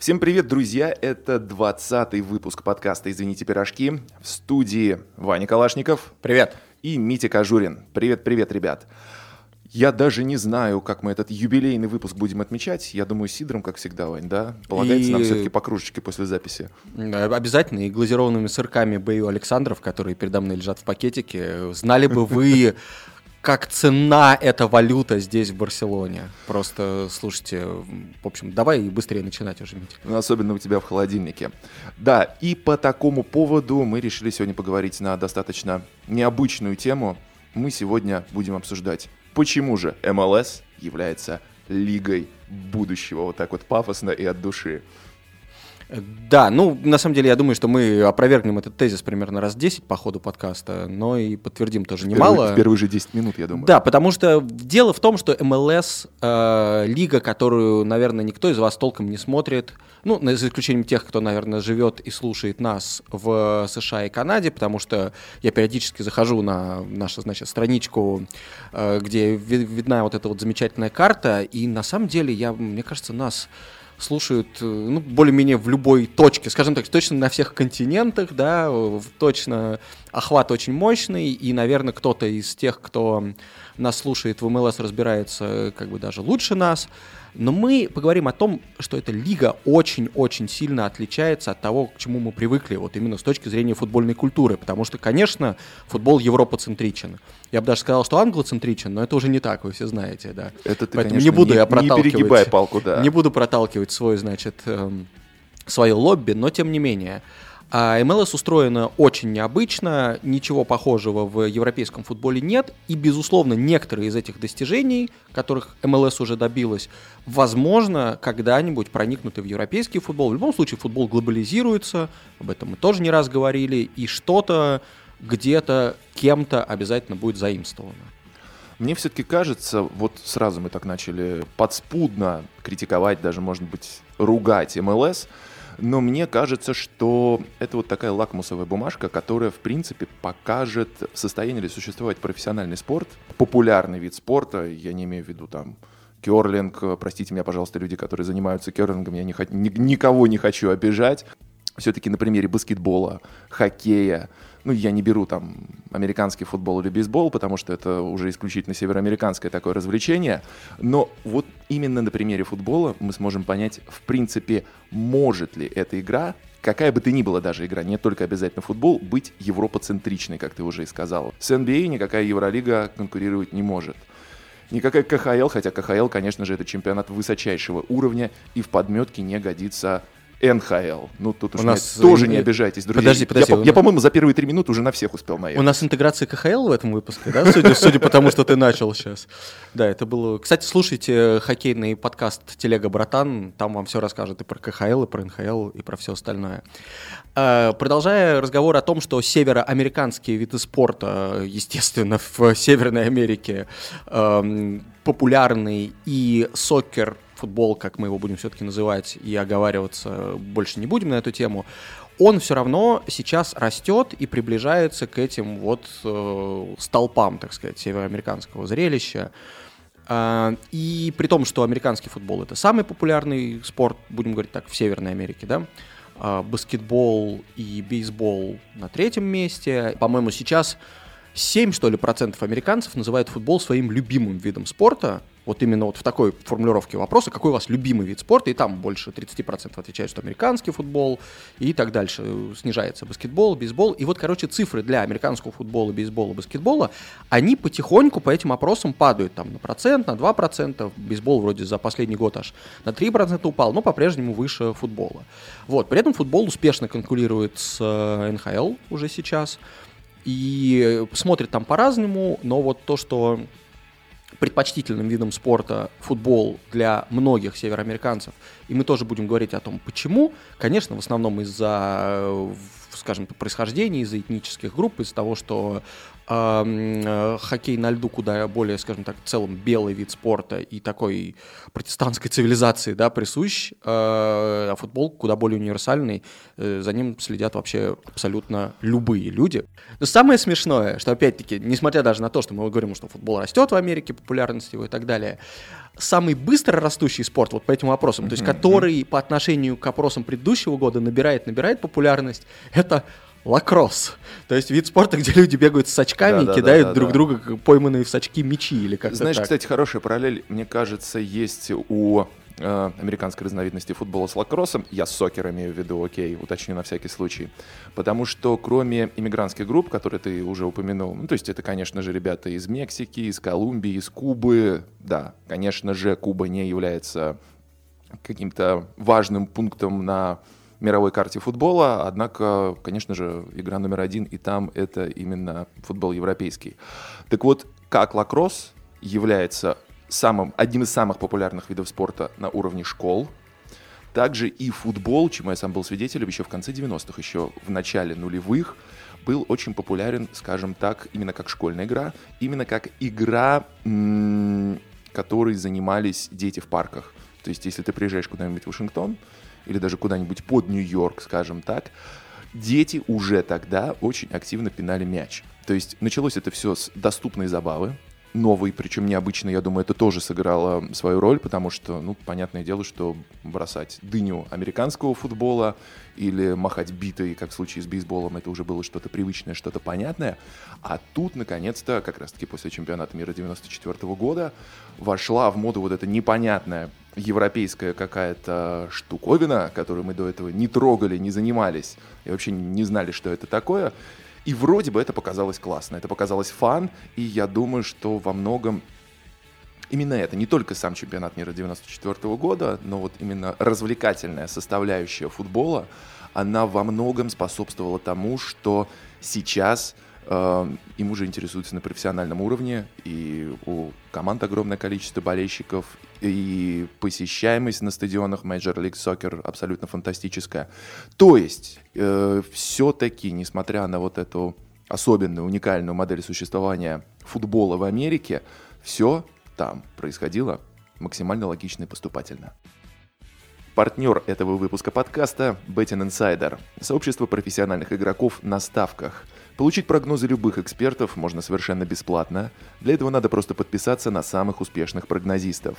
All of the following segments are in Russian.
Всем привет, друзья! Это 20-й выпуск подкаста «Извините, пирожки». В студии Ваня Калашников. Привет. И Митя Кожурин. Привет-привет, ребят. Я даже не знаю, как мы этот юбилейный выпуск будем отмечать. Я думаю, сидром, как всегда, Вань, да? Полагается и... нам все-таки по кружечке после записи. Обязательно. И глазированными сырками Бою Александров, которые передо мной лежат в пакетике. Знали бы вы как цена эта валюта здесь, в Барселоне. Просто, слушайте, в общем, давай быстрее начинать уже, Митя. Особенно у тебя в холодильнике. Да, и по такому поводу мы решили сегодня поговорить на достаточно необычную тему. Мы сегодня будем обсуждать, почему же МЛС является лигой будущего, вот так вот пафосно и от души. Да, ну, на самом деле, я думаю, что мы опровергнем этот тезис примерно раз 10 по ходу подкаста, но и подтвердим тоже в немало. Первые, в первые же 10 минут, я думаю. Да, потому что дело в том, что МЛС э, лига, которую, наверное, никто из вас толком не смотрит, ну, за исключением тех, кто, наверное, живет и слушает нас в США и Канаде, потому что я периодически захожу на нашу, значит, страничку, э, где видна вот эта вот замечательная карта, и на самом деле, я, мне кажется, нас слушают, э, ну, более-менее в любой точке, скажем так, точно на всех континентах, да, точно охват очень мощный, и, наверное, кто-то из тех, кто нас слушает в МЛС, разбирается как бы даже лучше нас, но мы поговорим о том, что эта лига очень-очень сильно отличается от того, к чему мы привыкли, вот именно с точки зрения футбольной культуры. Потому что, конечно, футбол европоцентричен. Я бы даже сказал, что англоцентричен, но это уже не так, вы все знаете, да. Это ты, Поэтому конечно, не буду не, я проталкивать. Не перегибай палку, да. Не буду проталкивать свой, значит, эм, свое лобби, но тем не менее. А МЛС устроена очень необычно, ничего похожего в европейском футболе нет, и, безусловно, некоторые из этих достижений, которых МЛС уже добилась, возможно, когда-нибудь проникнуты в европейский футбол. В любом случае, футбол глобализируется, об этом мы тоже не раз говорили, и что-то где-то кем-то обязательно будет заимствовано. Мне все-таки кажется, вот сразу мы так начали подспудно критиковать, даже, может быть, ругать МЛС, но мне кажется, что это вот такая лакмусовая бумажка, которая, в принципе, покажет, в состоянии ли существовать профессиональный спорт, популярный вид спорта, я не имею в виду там керлинг, простите меня, пожалуйста, люди, которые занимаются керлингом, я не, ни, никого не хочу обижать. Все-таки на примере баскетбола, хоккея, ну, я не беру там американский футбол или бейсбол, потому что это уже исключительно североамериканское такое развлечение, но вот именно на примере футбола мы сможем понять, в принципе, может ли эта игра какая бы ты ни была даже игра, не только обязательно футбол, быть европоцентричной, как ты уже и сказал. С NBA а никакая Евролига конкурировать не может. Никакая КХЛ, хотя КХЛ, конечно же, это чемпионат высочайшего уровня и в подметке не годится НХЛ. Ну, тут уж у нас тоже не обижайтесь, друзья. Подожди, подожди. Я, я по-моему, за первые три минуты уже на всех успел наехать. У нас интеграция КХЛ в этом выпуске, да, судя, судя по тому, что ты начал сейчас. Да, это было... Кстати, слушайте хоккейный подкаст «Телега, братан», там вам все расскажут и про КХЛ, и про НХЛ, и про все остальное. А, продолжая разговор о том, что североамериканские виды спорта, естественно, в Северной Америке эм, популярный, и сокер футбол, как мы его будем все-таки называть, и оговариваться больше не будем на эту тему, он все равно сейчас растет и приближается к этим вот э, столпам, так сказать, североамериканского зрелища. Э, и при том, что американский футбол это самый популярный спорт, будем говорить так, в Северной Америке, да, э, баскетбол и бейсбол на третьем месте. По-моему, сейчас 7, что ли, процентов американцев называют футбол своим любимым видом спорта, вот именно вот в такой формулировке вопроса, какой у вас любимый вид спорта, и там больше 30% отвечают, что американский футбол, и так дальше. Снижается баскетбол, бейсбол. И вот, короче, цифры для американского футбола, бейсбола, баскетбола, они потихоньку по этим опросам падают там на процент, на 2%. Бейсбол вроде за последний год аж на 3% упал, но по-прежнему выше футбола. Вот. При этом футбол успешно конкурирует с э, НХЛ уже сейчас. И смотрит там по-разному, но вот то, что предпочтительным видом спорта футбол для многих североамериканцев, и мы тоже будем говорить о том, почему. Конечно, в основном из-за, скажем, происхождения, из-за этнических групп, из-за того, что э, хоккей на льду куда более, скажем так, в целом белый вид спорта и такой протестантской цивилизации, да, присущ, а футбол куда более универсальный, э, за ним следят вообще абсолютно любые люди. Но самое смешное, что опять-таки, несмотря даже на то, что мы говорим, что футбол растет в Америке, популярность его и так далее, самый быстро растущий спорт вот по этим вопросам, то есть который по отношению к опросам предыдущего года набирает, набирает популярность, это лакросс. То есть вид спорта, где люди бегают с очками да, и кидают да, да, друг да. друга пойманные в сачки мечи или как-то Знаешь, так. кстати, хорошая параллель, мне кажется, есть у э, американской разновидности футбола с лакроссом, я сокер имею в виду, окей, уточню на всякий случай, потому что кроме иммигрантских групп, которые ты уже упомянул, ну, то есть это, конечно же, ребята из Мексики, из Колумбии, из Кубы, да, конечно же, Куба не является каким-то важным пунктом на мировой карте футбола, однако, конечно же, игра номер один, и там это именно футбол европейский. Так вот, как лакросс является самым, одним из самых популярных видов спорта на уровне школ, также и футбол, чему я сам был свидетелем еще в конце 90-х, еще в начале нулевых, был очень популярен, скажем так, именно как школьная игра, именно как игра, которой занимались дети в парках. То есть, если ты приезжаешь куда-нибудь в Вашингтон, или даже куда-нибудь под Нью-Йорк, скажем так, дети уже тогда очень активно пинали мяч. То есть началось это все с доступной забавы, новый, причем необычно, я думаю, это тоже сыграло свою роль, потому что, ну, понятное дело, что бросать дыню американского футбола или махать битой, как в случае с бейсболом, это уже было что-то привычное, что-то понятное. А тут, наконец-то, как раз-таки после чемпионата мира 94 года, вошла в моду вот эта непонятная европейская какая-то штуковина, которую мы до этого не трогали, не занимались и вообще не знали, что это такое. И вроде бы это показалось классно, это показалось фан, и я думаю, что во многом именно это, не только сам чемпионат мира 94 года, но вот именно развлекательная составляющая футбола, она во многом способствовала тому, что сейчас им уже интересуются на профессиональном уровне, и у команд огромное количество болельщиков, и посещаемость на стадионах Major League Soccer абсолютно фантастическая. То есть, э, все-таки, несмотря на вот эту особенную, уникальную модель существования футбола в Америке, все там происходило максимально логично и поступательно. Партнер этого выпуска подкаста – Betting Insider, сообщество профессиональных игроков на ставках – Получить прогнозы любых экспертов можно совершенно бесплатно. Для этого надо просто подписаться на самых успешных прогнозистов.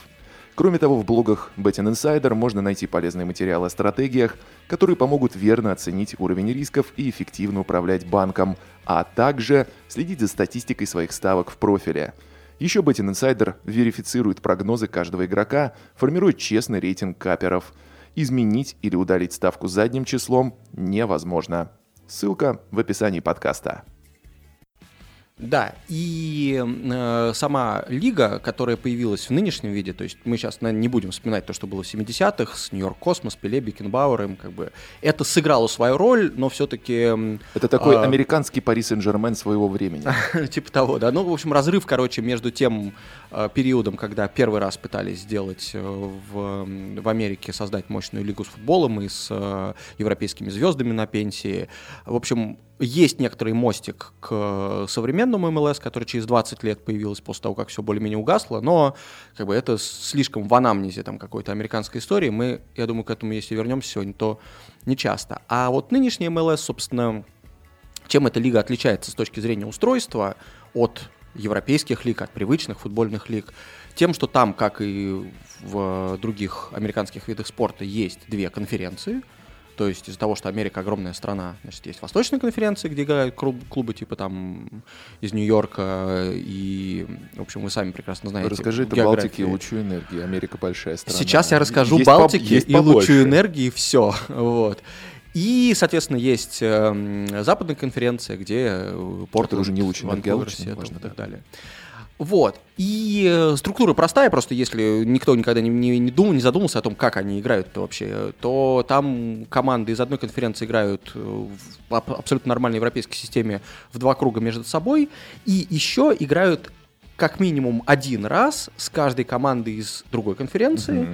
Кроме того, в блогах Betting Insider можно найти полезные материалы о стратегиях, которые помогут верно оценить уровень рисков и эффективно управлять банком, а также следить за статистикой своих ставок в профиле. Еще Betting Insider верифицирует прогнозы каждого игрока, формирует честный рейтинг каперов. Изменить или удалить ставку задним числом невозможно. Ссылка в описании подкаста. Да, и э, сама лига, которая появилась в нынешнем виде, то есть мы сейчас наверное, не будем вспоминать то, что было в 70-х с Нью-Йорк Космос, Пеле, Бекенбауэром, как бы это сыграло свою роль, но все-таки... Это такой э, американский Пари Сен-Жермен своего времени. Типа того, да. Ну, в общем, разрыв, короче, между тем э, периодом, когда первый раз пытались сделать э, в, в Америке, создать мощную лигу с футболом и с э, европейскими звездами на пенсии. В общем, есть некоторый мостик к современному МЛС, который через 20 лет появился после того, как все более-менее угасло, но как бы это слишком в анамнезе там какой-то американской истории. Мы, я думаю, к этому, если вернемся сегодня, то не часто. А вот нынешний МЛС, собственно, чем эта лига отличается с точки зрения устройства от европейских лиг, от привычных футбольных лиг, тем, что там, как и в других американских видах спорта, есть две конференции – то есть из-за того, что Америка огромная страна, значит, есть восточные конференции, где играют клубы типа там из Нью-Йорка и, в общем, вы сами прекрасно знаете. Расскажи это Балтике и лучу энергии. Америка большая страна. Сейчас я расскажу есть Балтике по, и лучу энергии, все. Вот. И, соответственно, есть э, западная конференция, где Порт уже не лучше энергия, лучше, и так далее. Вот. И э, структура простая, просто если никто никогда не, не, не думал, не задумался о том, как они играют-то вообще, то там команды из одной конференции играют э, в абсолютно нормальной европейской системе в два круга между собой, и еще играют как минимум один раз с каждой командой из другой конференции.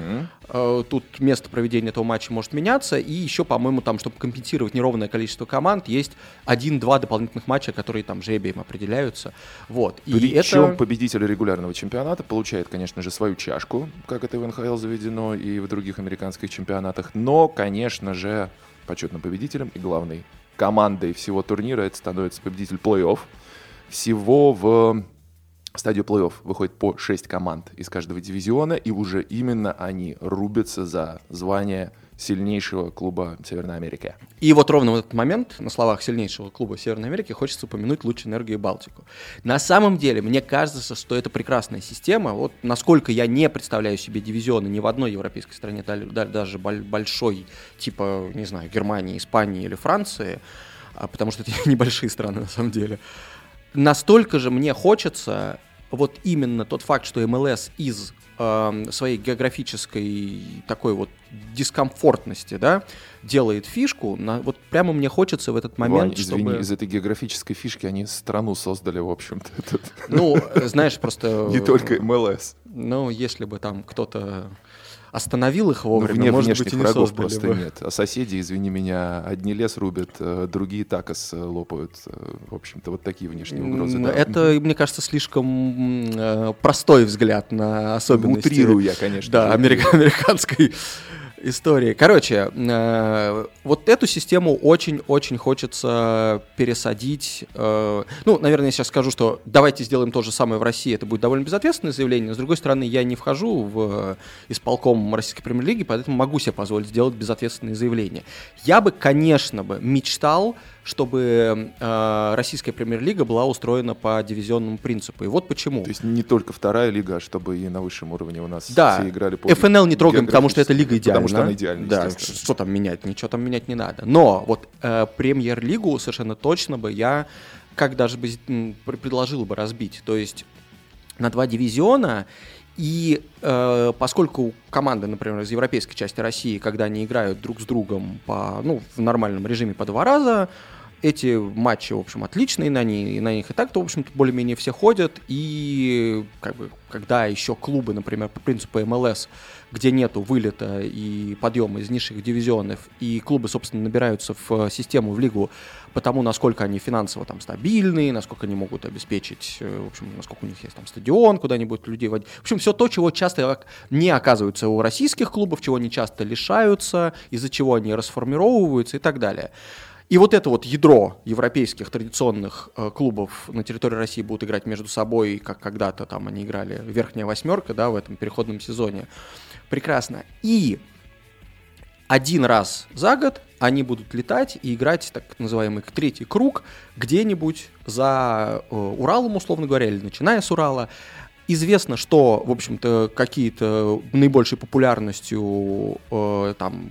Э, Тут место проведения этого матча может меняться. И еще, по-моему, там, чтобы компенсировать неровное количество команд, есть один-два дополнительных матча, которые там жребием определяются. Вот. И Причем это... победитель регулярного чемпионата получает, конечно же, свою чашку, как это в НХЛ заведено и в других американских чемпионатах. Но, конечно же, почетным победителем и главной командой всего турнира это становится победитель плей-офф. Всего в стадию плей-офф выходит по 6 команд из каждого дивизиона, и уже именно они рубятся за звание сильнейшего клуба Северной Америки. И вот ровно в этот момент на словах сильнейшего клуба Северной Америки хочется упомянуть Луч Энергию и Балтику. На самом деле, мне кажется, что это прекрасная система. Вот насколько я не представляю себе дивизионы ни в одной европейской стране, да- да- даже боль- большой, типа, не знаю, Германии, Испании или Франции, а, потому что это небольшие страны на самом деле. Настолько же мне хочется вот именно тот факт, что МЛС из эм, своей географической такой вот дискомфортности, да, делает фишку, на, вот прямо мне хочется в этот момент, Вань, извини, чтобы... из этой географической фишки они страну создали, в общем-то. Ну, э, знаешь, просто... Не только МЛС. Ну, если бы там кто-то остановил их вовремя, Ну, Вне может быть, внешних и не врагов просто бы. нет. А соседи, извини меня, одни лес рубят, э, другие такос э, лопают. Э, В общем-то, вот такие внешние угрозы. Да. Это, мне кажется, слишком простой взгляд на особенности. Утрирую я, конечно. Да, же, америка- американской истории. Короче, э, вот эту систему очень-очень хочется пересадить. э, ну, наверное, я сейчас скажу, что давайте сделаем то же самое в России. Это будет довольно безответственное заявление. С другой стороны, я не вхожу в э, исполком Российской премьер-лиги, поэтому могу себе позволить сделать безответственные заявления. Я бы, конечно, бы мечтал, чтобы э, российская премьер-лига была устроена по дивизионному принципу. И вот почему. То есть не только вторая лига, а чтобы и на высшем уровне у нас Да. все играли по ФНЛ не трогаем, потому что это лига идеальна. Потому что она идеальна, Да, что там менять? Ничего там менять не надо. Но вот э, премьер-лигу совершенно точно бы я как даже бы предложил бы разбить. То есть на два дивизиона и э, поскольку команды, например, из европейской части России, когда они играют друг с другом по, ну, в нормальном режиме по два раза, эти матчи, в общем, отличные, на, них, на них и так-то, в общем-то, более-менее все ходят, и как бы, когда еще клубы, например, по принципу МЛС, где нету вылета и подъема из низших дивизионов, и клубы, собственно, набираются в э, систему, в лигу, потому насколько они финансово там стабильные, насколько они могут обеспечить, э, в общем, насколько у них есть там стадион, куда они будут людей водить. В общем, все то, чего часто ок- не оказывается у российских клубов, чего они часто лишаются, из-за чего они расформировываются и так далее. И вот это вот ядро европейских традиционных э, клубов на территории России будут играть между собой, как когда-то там они играли верхняя восьмерка, да, в этом переходном сезоне. Прекрасно. И один раз за год они будут летать и играть так называемый третий круг где-нибудь за э, Уралом, условно говоря, или начиная с Урала. Известно, что, в общем-то, какие-то наибольшей популярностью э, там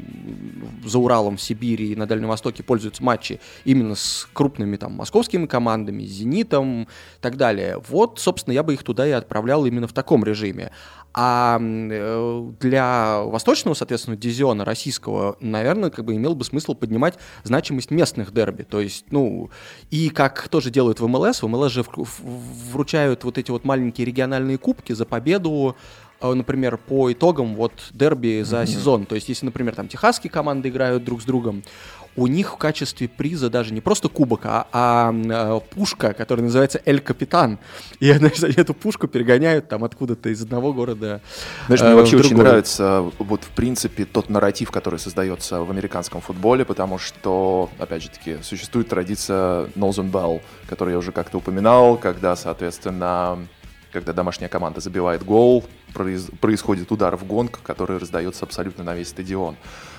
за Уралом, в Сибири и на Дальнем Востоке пользуются матчи именно с крупными там московскими командами, Зенитом и так далее. Вот, собственно, я бы их туда и отправлял именно в таком режиме. А э, для восточного, соответственно, дивизиона российского, наверное, как бы имел бы смысл поднимать значимость местных дерби. То есть, ну, и как тоже делают в МЛС, в МЛС же вручают вот эти вот маленькие региональные кубки за победу э, например, по итогам вот дерби за сезон. То есть, если, например, там техасские команды играют друг с другом, у них в качестве приза даже не просто кубок, а, а, э, пушка, которая называется Эль Капитан. И знаешь, они эту пушку перегоняют там откуда-то из одного города. Знаешь, э, мне вообще очень нравится вот в принципе тот нарратив, который создается в американском футболе, потому что, опять же таки, существует традиция Northern Bell, которую я уже как-то упоминал, когда, соответственно, когда домашняя команда забивает гол, произ- происходит удар в гонг, который раздается абсолютно на весь стадион.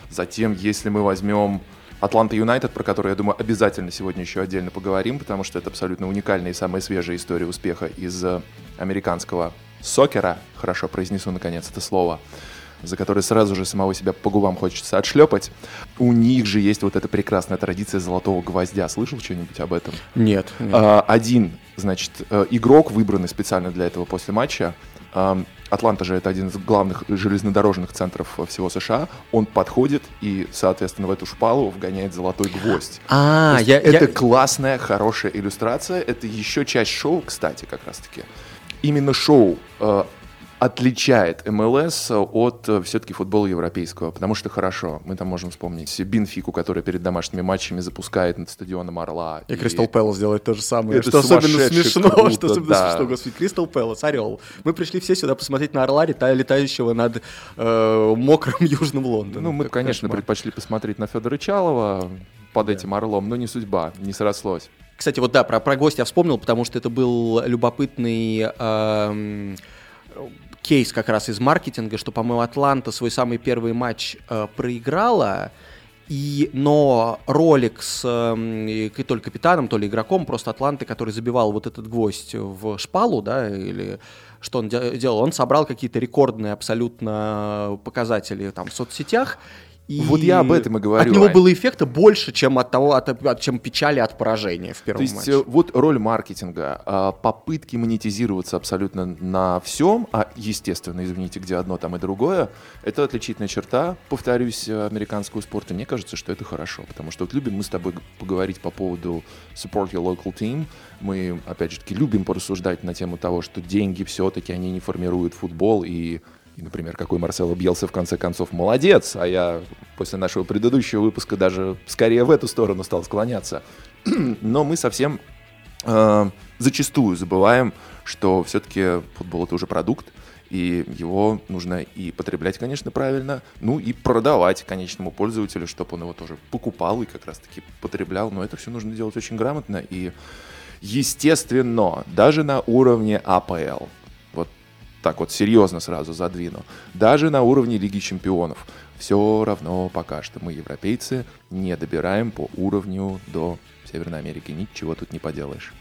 Затем, если мы возьмем Атланта Юнайтед, про который, я думаю, обязательно сегодня еще отдельно поговорим, потому что это абсолютно уникальная и самая свежая история успеха из э, американского сокера, хорошо произнесу наконец это слово, за которое сразу же самого себя по губам хочется отшлепать. У них же есть вот эта прекрасная традиция золотого гвоздя. Слышал что-нибудь об этом? Нет. нет. А, Один, значит, э, игрок, выбранный специально для этого после матча, Атланта же это один из главных железнодорожных центров всего США, он подходит и, соответственно, в эту шпалу вгоняет золотой гвоздь. А, я, это я- классная, хорошая иллюстрация. Это еще часть шоу, кстати, как раз-таки. именно шоу э, отличает МЛС от э, все-таки футбола европейского, потому что хорошо, мы там можем вспомнить Бинфику, которая перед домашними матчами запускает над стадионом Орла. И, и... Кристал Пэлас делает то же самое, это что особенно смешно, круто, что особенно да. смешно, господи, Кристал Пэлас, Орел. Мы пришли все сюда посмотреть на Орла, летающего над э, мокрым Южным Лондоном. Ну, мы, как конечно, кошмар. предпочли посмотреть на Федора Чалова под да. этим Орлом, но не судьба, не срослось. Кстати, вот да, про, про гостя вспомнил, потому что это был любопытный... Э, кейс как раз из маркетинга, что, по-моему, Атланта свой самый первый матч э, проиграла, и, но ролик с э, то ли капитаном, то ли игроком, просто Атланты, который забивал вот этот гвоздь в шпалу, да, или что он делал, он собрал какие-то рекордные абсолютно показатели там в соцсетях, и вот я об этом и говорю. От него было эффекта больше, чем от того, от, от, чем печали от поражения в первом То есть матче. Э, вот роль маркетинга, а, попытки монетизироваться абсолютно на всем, а естественно, извините, где одно, там и другое, это отличительная черта, повторюсь, американского спорта. Мне кажется, что это хорошо, потому что вот любим мы с тобой поговорить по поводу support your local team. Мы, опять же таки, любим порассуждать на тему того, что деньги все-таки они не формируют футбол и и, например, какой Марсело Бьелса в конце концов молодец, а я после нашего предыдущего выпуска даже скорее в эту сторону стал склоняться. Но мы совсем э, зачастую забываем, что все-таки футбол это уже продукт, и его нужно и потреблять, конечно, правильно, ну и продавать конечному пользователю, чтобы он его тоже покупал и как раз-таки потреблял. Но это все нужно делать очень грамотно и естественно, даже на уровне АПЛ так вот серьезно сразу задвину, даже на уровне Лиги Чемпионов, все равно пока что мы, европейцы, не добираем по уровню до Северной Америки. Ничего тут не поделаешь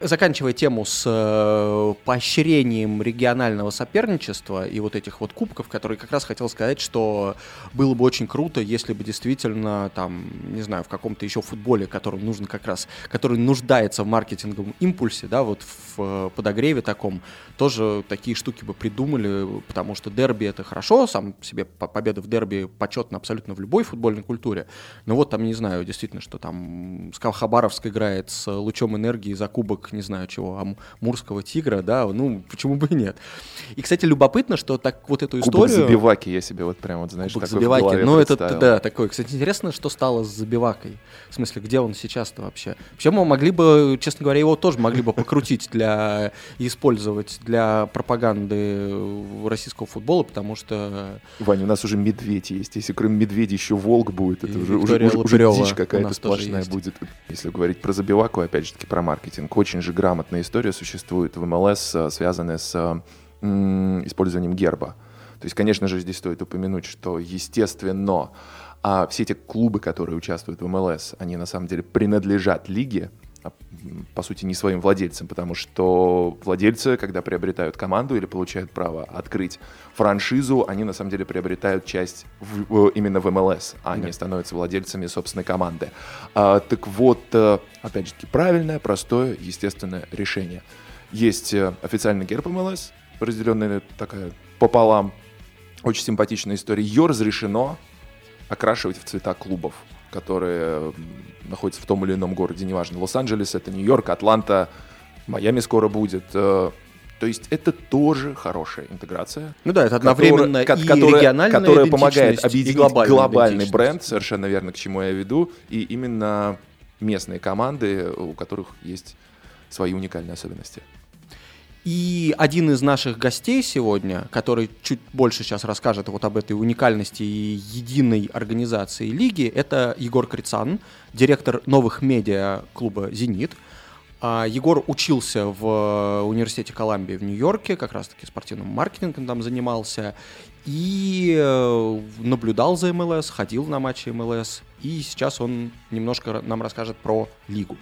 заканчивая тему с э, поощрением регионального соперничества и вот этих вот кубков, которые как раз хотел сказать, что было бы очень круто, если бы действительно там, не знаю, в каком-то еще футболе, который нужен как раз, который нуждается в маркетинговом импульсе, да, вот в э, подогреве таком, тоже такие штуки бы придумали, потому что дерби это хорошо, сам себе победа в дерби почетно абсолютно в любой футбольной культуре, но вот там, не знаю, действительно, что там Хабаровск играет с лучом энергии за кубок не знаю чего, амурского тигра, да, ну, почему бы и нет. И, кстати, любопытно, что так вот эту историю... Кубок забиваки я себе вот прям вот, знаешь, Кубок такой забиваки, ну, это, да, такой. Кстати, интересно, что стало с забивакой. В смысле, где он сейчас-то вообще? Вообще мы могли бы, честно говоря, его тоже могли бы покрутить для... использовать для пропаганды российского футбола, потому что... Ваня, у нас уже медведь есть. Если кроме медведя еще волк будет, это уже, уже, уже дичь какая-то сплошная будет. Если говорить про забиваку, опять же таки про маркетинг, очень очень же грамотная история существует в МЛС, э, связанная с использованием герба. То есть, конечно же, здесь стоит упомянуть, что, естественно, а все эти клубы, которые участвуют в МЛС, они на самом деле принадлежат лиге, по сути, не своим владельцам, потому что владельцы, когда приобретают команду или получают право открыть франшизу, они на самом деле приобретают часть в, именно в МЛС, а да. не становятся владельцами собственной команды. А, так вот, э, опять же таки, правильное, простое, естественное решение. Есть э, официальный герб МЛС, разделенный такая пополам, очень симпатичная история. Ее разрешено окрашивать в цвета клубов которые находятся в том или ином городе, неважно, Лос-Анджелес, это Нью-Йорк, Атланта, Майами скоро будет. Э, то есть это тоже хорошая интеграция. Ну да, это одновременно которая, и которая, региональная которая помогает объединить глобальный бренд, совершенно верно, к чему я веду, и именно местные команды, у которых есть свои уникальные особенности. И один из наших гостей сегодня, который чуть больше сейчас расскажет вот об этой уникальности и единой организации лиги, это Егор Крицан, директор новых медиа клуба «Зенит». А Егор учился в университете Колумбии в Нью-Йорке, как раз-таки спортивным маркетингом там занимался, и э, наблюдал за МЛС, ходил на матчи МЛС, и сейчас он немножко нам расскажет про лигу.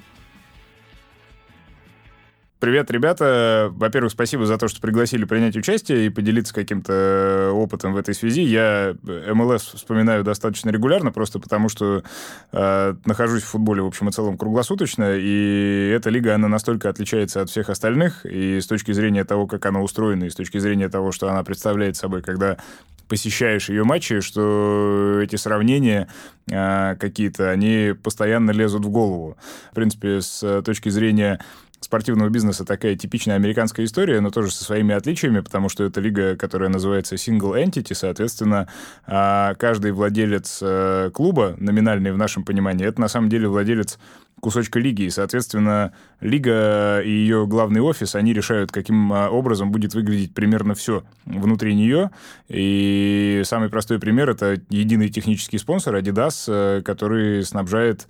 Привет, ребята. Во-первых, спасибо за то, что пригласили принять участие и поделиться каким-то э, опытом в этой связи. Я э, МЛС вспоминаю достаточно регулярно, просто потому что э, нахожусь в футболе, в общем и целом, круглосуточно, и эта лига, она настолько отличается от всех остальных, и с точки зрения того, как она устроена, и с точки зрения того, что она представляет собой, когда посещаешь ее матчи, что эти сравнения э, какие-то, они постоянно лезут в голову. В принципе, с точки зрения спортивного бизнеса такая типичная американская история, но тоже со своими отличиями, потому что это лига, которая называется Single Entity, соответственно, а, каждый владелец э, клуба, номинальный в нашем понимании, это на самом деле владелец кусочка лиги, и, соответственно, лига и ее главный офис, они решают, каким а, образом будет выглядеть примерно все внутри нее, и самый простой пример — это единый технический спонсор Adidas, э, который снабжает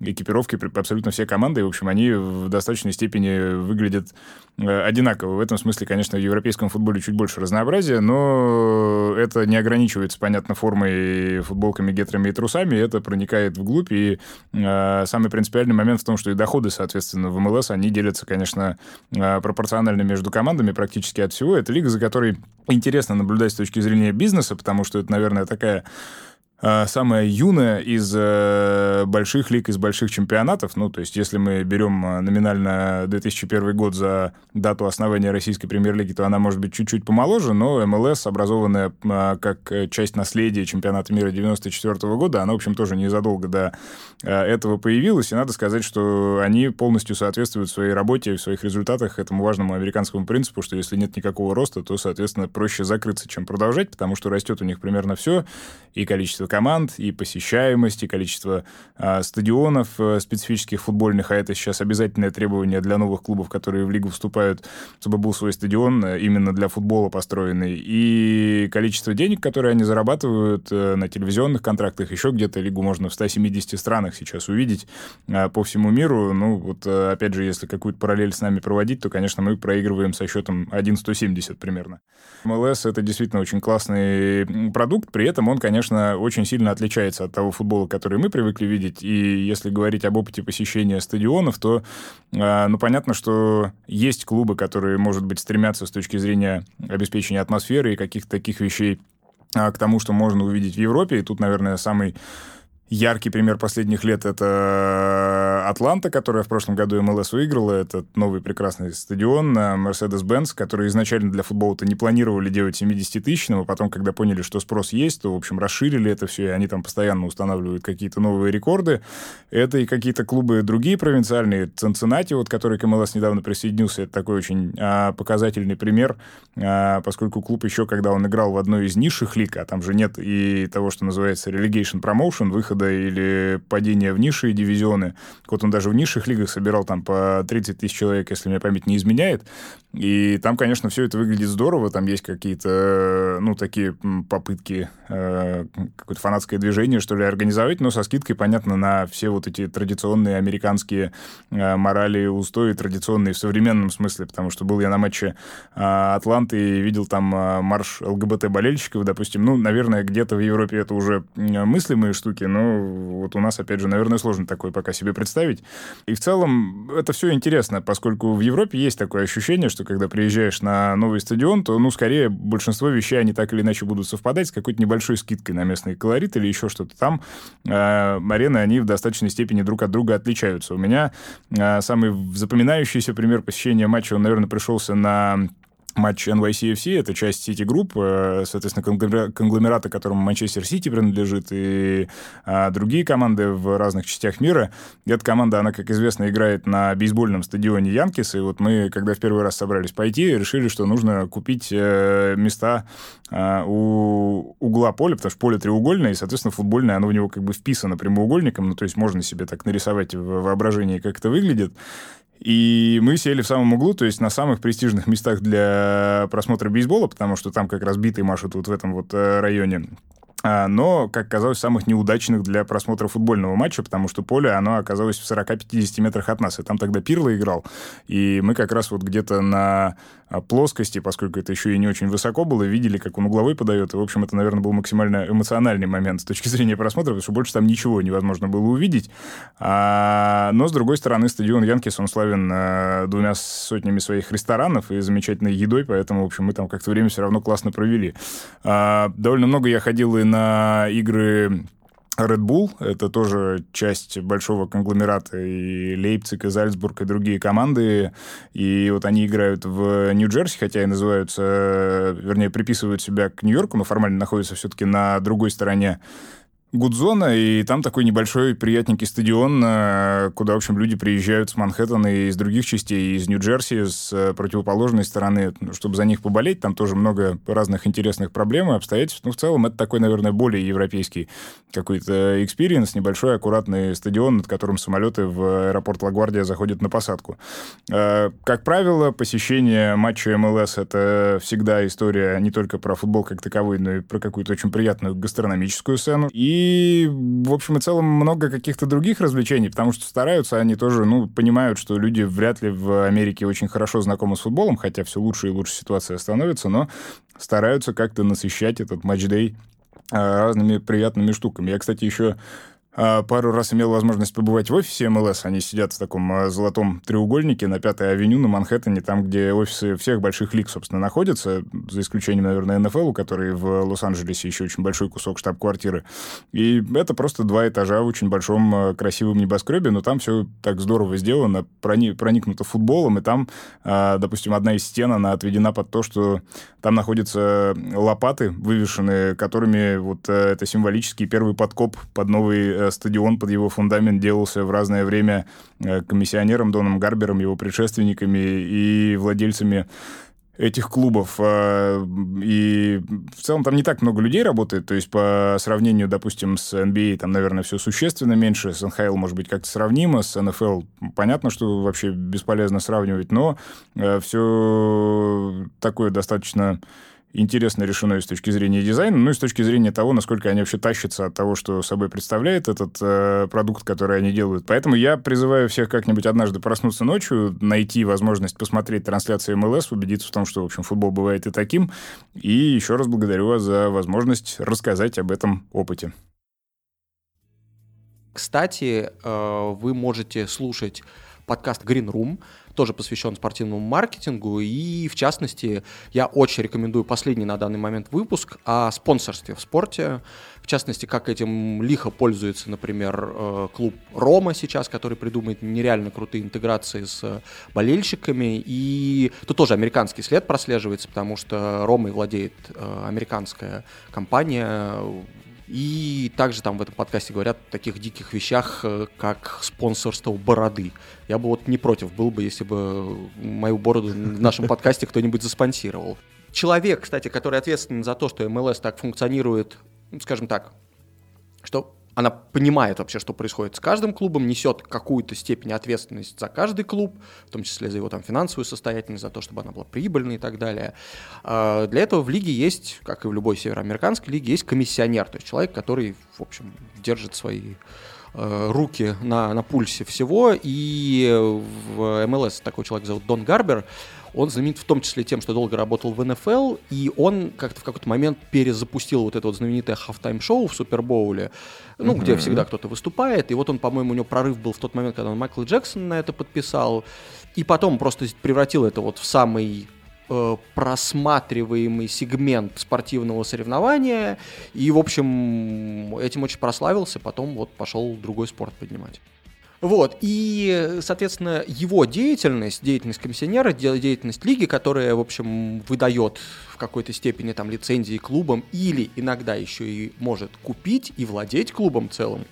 экипировки абсолютно все команды, и, в общем, они в достаточной степени выглядят э, одинаково. В этом смысле, конечно, в европейском футболе чуть больше разнообразия, но это не ограничивается, понятно, формой, футболками, гетрами и трусами, это проникает вглубь, и э, самый принципиальный момент в том, что и доходы, соответственно, в МЛС, они делятся, конечно, э, пропорционально между командами практически от всего. Это лига, за которой интересно наблюдать с точки зрения бизнеса, потому что это, наверное, такая самая юная из э, больших лиг, из больших чемпионатов. Ну, то есть, если мы берем э, номинально 2001 год за дату основания российской премьер-лиги, то она может быть чуть-чуть помоложе, но МЛС, образованная а, как часть наследия чемпионата мира 94 года, она, в общем, тоже незадолго до э, этого появилась, и надо сказать, что они полностью соответствуют своей работе и в своих результатах этому важному американскому принципу, что если нет никакого роста, то, соответственно, проще закрыться, чем продолжать, потому что растет у них примерно все, и количество команд, и посещаемость, и количество э, стадионов э, специфических футбольных, а это сейчас обязательное требование для новых клубов, которые в лигу вступают, чтобы был свой стадион э, именно для футбола построенный, и количество денег, которые они зарабатывают э, на телевизионных контрактах, еще где-то лигу можно в 170 странах сейчас увидеть э, по всему миру. Ну, вот э, опять же, если какую-то параллель с нами проводить, то, конечно, мы проигрываем со счетом 1,170 примерно. МЛС — это действительно очень классный продукт, при этом он, конечно, очень очень сильно отличается от того футбола, который мы привыкли видеть. И если говорить об опыте посещения стадионов, то, а, ну, понятно, что есть клубы, которые, может быть, стремятся с точки зрения обеспечения атмосферы и каких-то таких вещей а, к тому, что можно увидеть в Европе. И тут, наверное, самый Яркий пример последних лет — это Атланта, которая в прошлом году МЛС выиграла. Это новый прекрасный стадион Mercedes-Benz, который изначально для футбола-то не планировали делать 70-тысячным, а потом, когда поняли, что спрос есть, то, в общем, расширили это все, и они там постоянно устанавливают какие-то новые рекорды. Это и какие-то клубы другие провинциальные. Цинциннати, вот, который к МЛС недавно присоединился, это такой очень а, показательный пример, а, поскольку клуб еще, когда он играл в одной из низших лиг, а там же нет и того, что называется relegation promotion, выход выхода или падения в низшие дивизионы. Вот он даже в низших лигах собирал там по 30 тысяч человек, если мне память не изменяет. И там, конечно, все это выглядит здорово. Там есть какие-то, ну, такие попытки, э, какое-то фанатское движение, что ли, организовать, но со скидкой, понятно, на все вот эти традиционные американские э, морали, устои, традиционные в современном смысле, потому что был я на матче э, Атланты и видел там э, марш ЛГБТ-болельщиков, допустим. Ну, наверное, где-то в Европе это уже мыслимые штуки, но вот у нас, опять же, наверное, сложно такое пока себе представить. И в целом это все интересно, поскольку в Европе есть такое ощущение, что когда приезжаешь на новый стадион, то, ну, скорее, большинство вещей, они так или иначе будут совпадать с какой-то небольшой скидкой на местный колорит или еще что-то там. Э, арены, они в достаточной степени друг от друга отличаются. У меня э, самый запоминающийся пример посещения матча, он, наверное, пришелся на матч NYCFC, это часть City Group, э, соответственно, конгломерата, которому Манчестер Сити принадлежит, и а, другие команды в разных частях мира. Эта команда, она, как известно, играет на бейсбольном стадионе Янкис, и вот мы, когда в первый раз собрались пойти, решили, что нужно купить э, места а, у угла поля, потому что поле треугольное, и, соответственно, футбольное, оно в него как бы вписано прямоугольником, ну, то есть можно себе так нарисовать в воображении, как это выглядит. И мы сели в самом углу, то есть на самых престижных местах для просмотра бейсбола, потому что там как раз битые машут вот в этом вот э, районе. А, но, как казалось, самых неудачных для просмотра футбольного матча, потому что поле, оно оказалось в 40-50 метрах от нас, и там тогда Пирло играл, и мы как раз вот где-то на а, плоскости, поскольку это еще и не очень высоко было, видели, как он угловой подает, и, в общем, это, наверное, был максимально эмоциональный момент с точки зрения просмотра, потому что больше там ничего невозможно было увидеть, а, но, с другой стороны, стадион Янкис, он славен двумя сотнями своих ресторанов и замечательной едой, поэтому, в общем, мы там как-то время все равно классно провели. Довольно много я ходил и на игры Red Bull, это тоже часть большого конгломерата, и Лейпциг, и Зальцбург, и другие команды, и вот они играют в Нью-Джерси, хотя и называются, вернее, приписывают себя к Нью-Йорку, но формально находятся все-таки на другой стороне Гудзона, и там такой небольшой приятненький стадион, э, куда, в общем, люди приезжают с Манхэттена и из других частей, из Нью-Джерси, с э, противоположной стороны, ну, чтобы за них поболеть. Там тоже много разных интересных проблем и обстоятельств. Ну, в целом, это такой, наверное, более европейский какой-то experience, небольшой аккуратный стадион, над которым самолеты в аэропорт Лагвардия заходят на посадку. Э, как правило, посещение матча МЛС — это всегда история не только про футбол как таковой, но и про какую-то очень приятную гастрономическую сцену. И и, в общем и целом, много каких-то других развлечений, потому что стараются они тоже, ну, понимают, что люди вряд ли в Америке очень хорошо знакомы с футболом, хотя все лучше и лучше ситуация становится, но стараются как-то насыщать этот матчдей а, разными приятными штуками. Я, кстати, еще пару раз имел возможность побывать в офисе МЛС. Они сидят в таком а, золотом треугольнике на Пятой авеню на Манхэттене, там, где офисы всех больших лиг, собственно, находятся, за исключением, наверное, НФЛ, у которой в Лос-Анджелесе еще очень большой кусок штаб-квартиры. И это просто два этажа в очень большом а, красивом небоскребе, но там все так здорово сделано, проникнуто футболом, и там, допустим, одна из стен, она отведена под то, что там находятся лопаты, вывешенные, которыми вот это символический первый подкоп под новый Э, стадион под его фундамент делался в разное время э, комиссионером Доном Гарбером, его предшественниками и владельцами этих клубов. Э, и в целом там не так много людей работает. То есть по сравнению, допустим, с NBA, там, наверное, все существенно меньше. С НХЛ, может быть, как-то сравнимо. С НФЛ понятно, что вообще бесполезно сравнивать. Но все такое достаточно интересно решено с точки зрения дизайна, ну и с точки зрения того, насколько они вообще тащатся от того, что собой представляет этот э, продукт, который они делают. Поэтому я призываю всех как-нибудь однажды проснуться ночью, найти возможность посмотреть трансляцию МЛС, убедиться в том, что, в общем, футбол бывает и таким. И еще раз благодарю вас за возможность рассказать об этом опыте. Кстати, э, вы можете слушать подкаст Green Room, тоже посвящен спортивному маркетингу. И, в частности, я очень рекомендую последний на данный момент выпуск о спонсорстве в спорте. В частности, как этим лихо пользуется, например, э, клуб Рома сейчас, который придумает нереально крутые интеграции с болельщиками. И тут тоже американский след прослеживается, потому что Ромой владеет э, американская компания, и также там в этом подкасте говорят о таких диких вещах, э, как спонсорство бороды. Я бы вот не против был бы, если бы мою бороду в нашем подкасте кто-нибудь заспонсировал. Человек, кстати, который ответственен за то, что МЛС так функционирует, ну, скажем так, что она понимает вообще, что происходит с каждым клубом, несет какую-то степень ответственности за каждый клуб, в том числе за его там финансовую состоятельность, за то, чтобы она была прибыльной и так далее. А, для этого в лиге есть, как и в любой североамериканской лиге, есть комиссионер, то есть человек, который, в общем, держит свои э, руки на, на пульсе всего, и в МЛС такой человек зовут Дон Гарбер, он знаменит в том числе тем, что долго работал в НФЛ, и он как-то в какой-то момент перезапустил вот это вот знаменитое halftime-шоу в Супербоуле, ну, mm-hmm. где всегда кто-то выступает, и вот он, по-моему, у него прорыв был в тот момент, когда он Майкл Джексон на это подписал, и потом просто превратил это вот в самый э, просматриваемый сегмент спортивного соревнования, и, в общем, этим очень прославился, потом вот пошел другой спорт поднимать. Вот, и, соответственно, его деятельность, деятельность комиссионера, деятельность лиги, которая, в общем, выдает в какой-то степени там лицензии клубам или иногда еще и может купить и владеть клубом целым,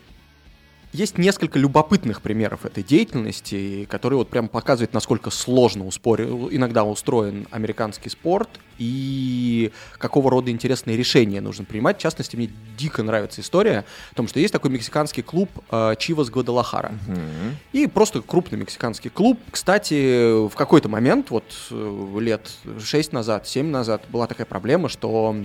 есть несколько любопытных примеров этой деятельности, которые вот прям показывают, насколько сложно успор... иногда устроен американский спорт и какого рода интересные решения нужно принимать. В частности, мне дико нравится история о том, что есть такой мексиканский клуб Чивас Гвадалахара. Mm-hmm. И просто крупный мексиканский клуб. Кстати, в какой-то момент, вот э, лет 6 назад, 7 назад, была такая проблема, что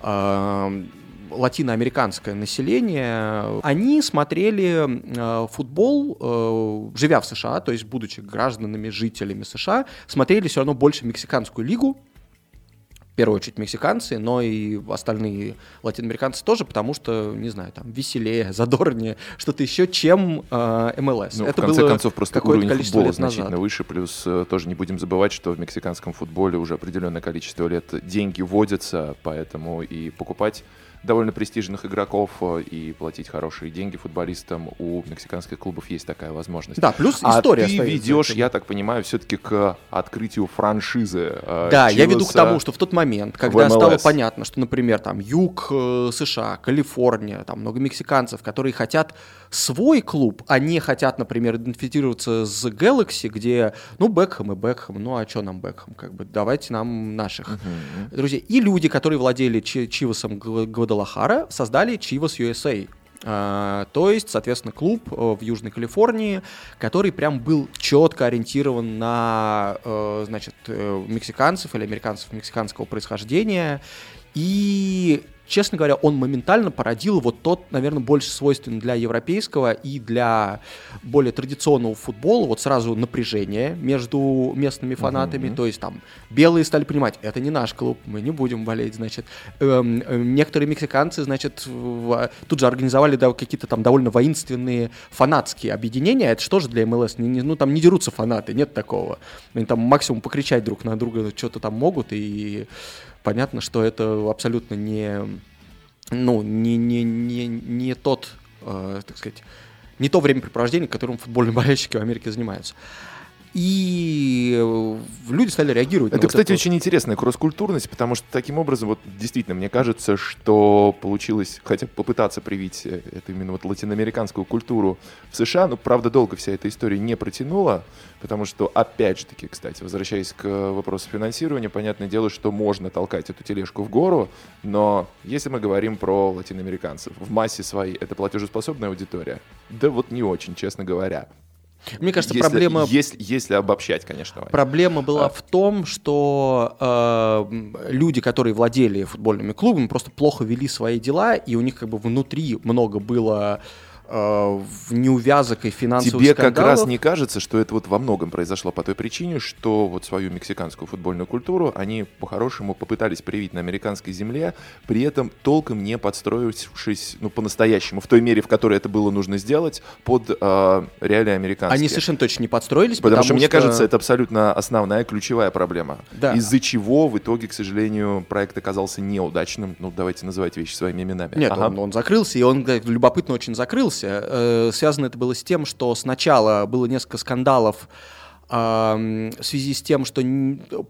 э, латиноамериканское население, они смотрели э, футбол, э, живя в США, то есть будучи гражданами, жителями США, смотрели все равно больше мексиканскую лигу, в первую очередь мексиканцы, но и остальные латиноамериканцы тоже, потому что, не знаю, там веселее, задорнее, что-то еще, чем э, МЛС. Ну, Это в конце было концов, просто уровень футбола значительно назад. выше, плюс э, тоже не будем забывать, что в мексиканском футболе уже определенное количество лет деньги вводятся, поэтому и покупать довольно престижных игроков э, и платить хорошие деньги футболистам. У мексиканских клубов есть такая возможность. Да, плюс а история. А ты ведешь, я так понимаю, все-таки к открытию франшизы. Э, да, Чиваса. я веду к тому, что в тот момент когда стало понятно, что, например, там юг э, США, Калифорния, там много мексиканцев, которые хотят свой клуб, а не хотят, например, идентифицироваться с Galaxy, где, ну, Бекхэм и Бекхэм, ну, а что нам Бекхэм, как бы, давайте нам наших друзей. И люди, которые владели Чи- Гва- Гвадалахара, создали Чивас USA. А, то есть, соответственно, клуб э, в Южной Калифорнии, который прям был четко ориентирован на, э, значит, э, мексиканцев или американцев мексиканского происхождения. И, честно говоря, он моментально породил вот тот, наверное, больше свойственный для европейского и для более традиционного футбола, вот сразу напряжение между местными фанатами, то есть там белые стали понимать, это не наш клуб, мы не будем болеть, значит. Эм, эм, некоторые мексиканцы, значит, в- тут же организовали да, какие-то там довольно воинственные фанатские объединения, это что же для МЛС? Не- не- ну там не дерутся фанаты, нет такого. Они там максимум покричать друг на друга что-то там могут, и понятно, что это абсолютно не, ну, не, не, не, не тот, э, так сказать, не то времяпрепровождение, которым футбольные болельщики в Америке занимаются. И э, люди стали реагировать. на Это, кстати, вот. очень интересная кросс-культурность, потому что таким образом, вот действительно, мне кажется, что получилось, хотя бы попытаться привить э, это именно вот латиноамериканскую культуру в США, но, правда, долго вся эта история не протянула, потому что, опять же таки, кстати, возвращаясь к э, вопросу финансирования, понятное дело, что можно толкать эту тележку в гору, но если мы говорим про латиноамериканцев, в массе своей это платежеспособная аудитория? Да вот не очень, честно говоря. Мне кажется, Если- проблема Если, если обобщать, конечно. Ваня. Проблема была А. в том, что э, люди, которые владели футбольными клубами, просто плохо вели свои дела, и у них как бы внутри много было в неувязок и финансовых Тебе как скандалов. раз не кажется, что это вот во многом произошло по той причине, что вот свою мексиканскую футбольную культуру они по-хорошему попытались привить на американской земле, при этом толком не подстроившись, ну, по-настоящему, в той мере, в которой это было нужно сделать, под э, реалии американские. Они совершенно точно не подстроились, Потому, что, мне кажется, это абсолютно основная ключевая проблема. Да. Из-за чего в итоге, к сожалению, проект оказался неудачным. Ну, давайте называть вещи своими именами. Нет, Ага. он, он закрылся, и он как, любопытно очень закрылся. Э, связано это было с тем, что сначала было несколько скандалов в связи с тем, что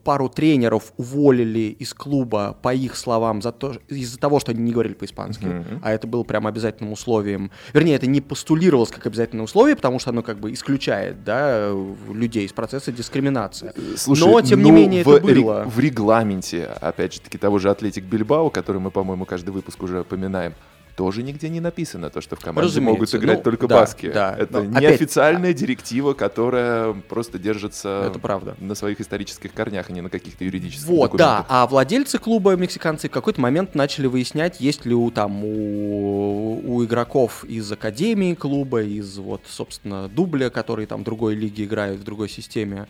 пару тренеров уволили из клуба, по их словам, за то, из-за того, что они не говорили по-испански. Мгм. А это было прям обязательным условием. Вернее, это не постулировалось как обязательное условие, потому что оно как бы исключает да, людей из процесса дискриминации. Слушай, Но, тем не ну, менее, в, это было. в регламенте, опять же таки, того же Атлетик Бильбао, который мы, по-моему, каждый выпуск уже упоминаем, тоже нигде не написано то, что в команде Разумеется. могут играть Ну, только да, баски. да. Это Но опять- неофициальная директива, которая просто держится Это правда. на своих исторических корнях, а не на каких-то юридических Вот, да. документах. А владельцы клуба мексиканцы в какой-то момент начали выяснять, есть ли у там у, у игроков из академии клуба, из вот, собственно, дубля, которые там другой лиге играют, в другой системе.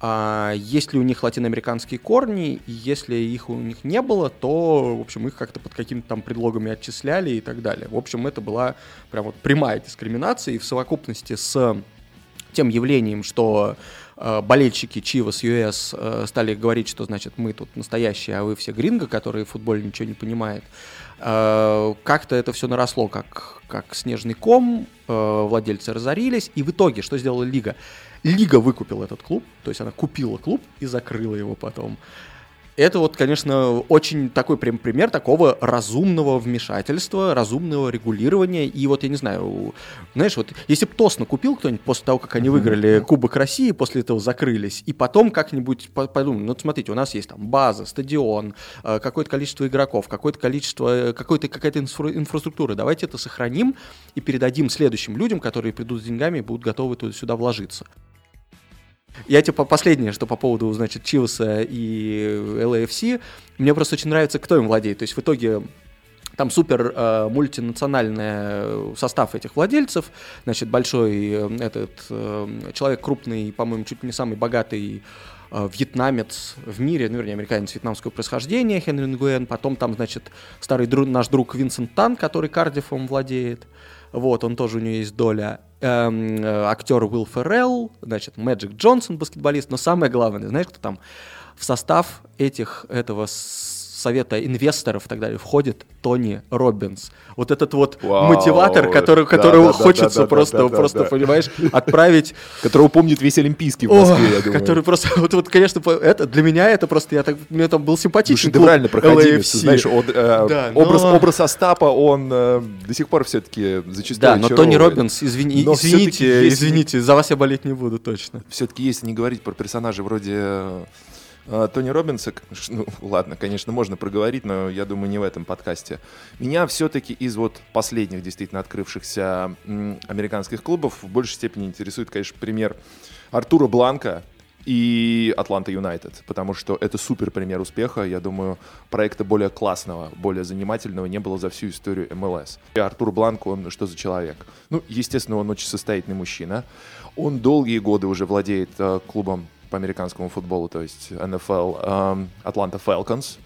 А ли у них латиноамериканские корни, и если их у них не было, то, в общем, их как-то под какими-то там предлогами отчисляли и так далее. В общем, это была прям вот прямая дискриминация, и в совокупности с тем явлением, что э, болельщики Chivas US э, стали говорить, что, значит, мы тут настоящие, а вы все гринго, которые в футболе ничего не понимают. Э, как-то это все наросло, как, как снежный ком, э, владельцы разорились, и в итоге что сделала Лига? Лига выкупила этот клуб, то есть она купила клуб и закрыла его потом. Это вот, конечно, очень такой прям пример такого разумного вмешательства, разумного регулирования. И вот, я не знаю, знаешь, вот если бы Тосно купил кто-нибудь после того, как они выиграли Кубок России, после этого закрылись, и потом как-нибудь по- подумали, ну, вот смотрите, у нас есть там база, стадион, э, какое-то количество игроков, какое-то количество, э, какой-то, какая-то инфра- инфраструктура. Давайте это сохраним и передадим следующим людям, которые придут с деньгами и будут готовы туда, сюда вложиться. Я по- последнее, что по поводу, значит, Чиваса и LAFC. Мне просто очень нравится, кто им владеет. То есть в итоге там супер э, мультинациональный состав этих владельцев. Значит, большой э, этот э, человек крупный, по-моему, чуть не самый богатый э, вьетнамец в мире, ну, вернее, американец вьетнамского происхождения, Хенри Нгуэн. Потом там, значит, старый дру- наш друг Винсент Тан, который Кардифом владеет. Вот, он тоже у него есть доля. Эм, э, актер Уилл Феррелл, значит, Мэджик Джонсон, баскетболист. Но самое главное, знаешь, кто там? В состав этих, этого совета инвесторов и так далее входит Тони Робинс. Вот этот вот Вау, мотиватор, который, да, которого да, хочется да, да, просто, да, да, просто да. понимаешь, отправить Которого помнит весь Олимпийский в Москве, я думаю. который просто, вот, вот, конечно, это для меня это просто, я так, мне там был симпатичный клуб проходимец. LAFC. Ты знаешь, он, э, Да, образ, но- образ Остапа, он э, до сих пор все-таки зачастую Да, но Тони. Робинс, извини, Но извините, всё-таки есть- извините, за вас я болеть не буду точно. все-таки если не говорить про персонажа вроде Тони Робинса, ну ладно, конечно, можно проговорить, но я думаю, не в этом подкасте. Меня все-таки из вот последних действительно открывшихся американских клубов в большей степени интересует, конечно, пример Артура Бланка и Атланта Юнайтед, потому что это супер пример успеха. Я думаю, проекта более классного, более занимательного не было за всю историю МЛС. И Артур Бланк, он что за человек? Ну, естественно, он очень состоятельный мужчина. Он долгие годы уже владеет э, клубом по американскому футболу, то есть NFL эм, Atlanta Falcons,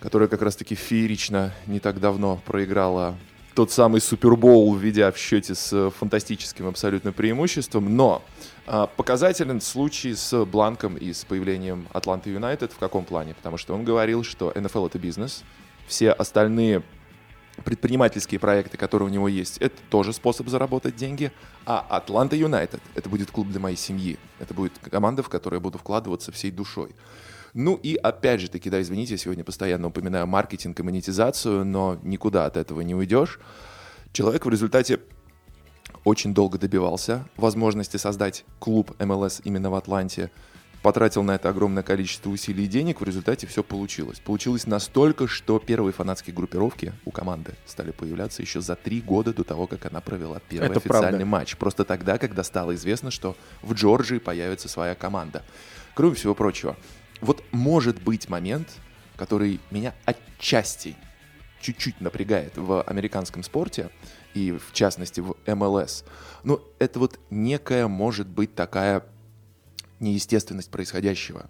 которая как раз-таки феерично не так давно проиграла тот самый Супербоул, введя в счете с э, фантастическим абсолютно преимуществом. Но а, показателен случай с Бланком и с появлением Атланты Юнайтед в каком плане? Потому что он говорил, что НФЛ это бизнес, все остальные предпринимательские проекты, которые у него есть, это тоже способ заработать деньги. А Атланта Юнайтед — это будет клуб для моей семьи. Это будет команда, в которую я буду вкладываться всей душой. Ну и опять же таки, да, извините, я сегодня постоянно упоминаю маркетинг и монетизацию, но никуда от этого не уйдешь. Человек в результате очень долго добивался возможности создать клуб МЛС именно в Атланте, потратил на это огромное количество усилий и денег, в результате все получилось. Получилось настолько, что первые фанатские группировки у команды стали появляться еще за три года до того, как она провела первый Это официальный правда. матч. Просто тогда, когда стало известно, что в Джорджии появится своя команда. Кроме всего прочего, вот может быть момент, который меня отчасти чуть-чуть напрягает в американском спорте, и в частности в МЛС. Ну, это вот некая, может быть, такая неестественность происходящего.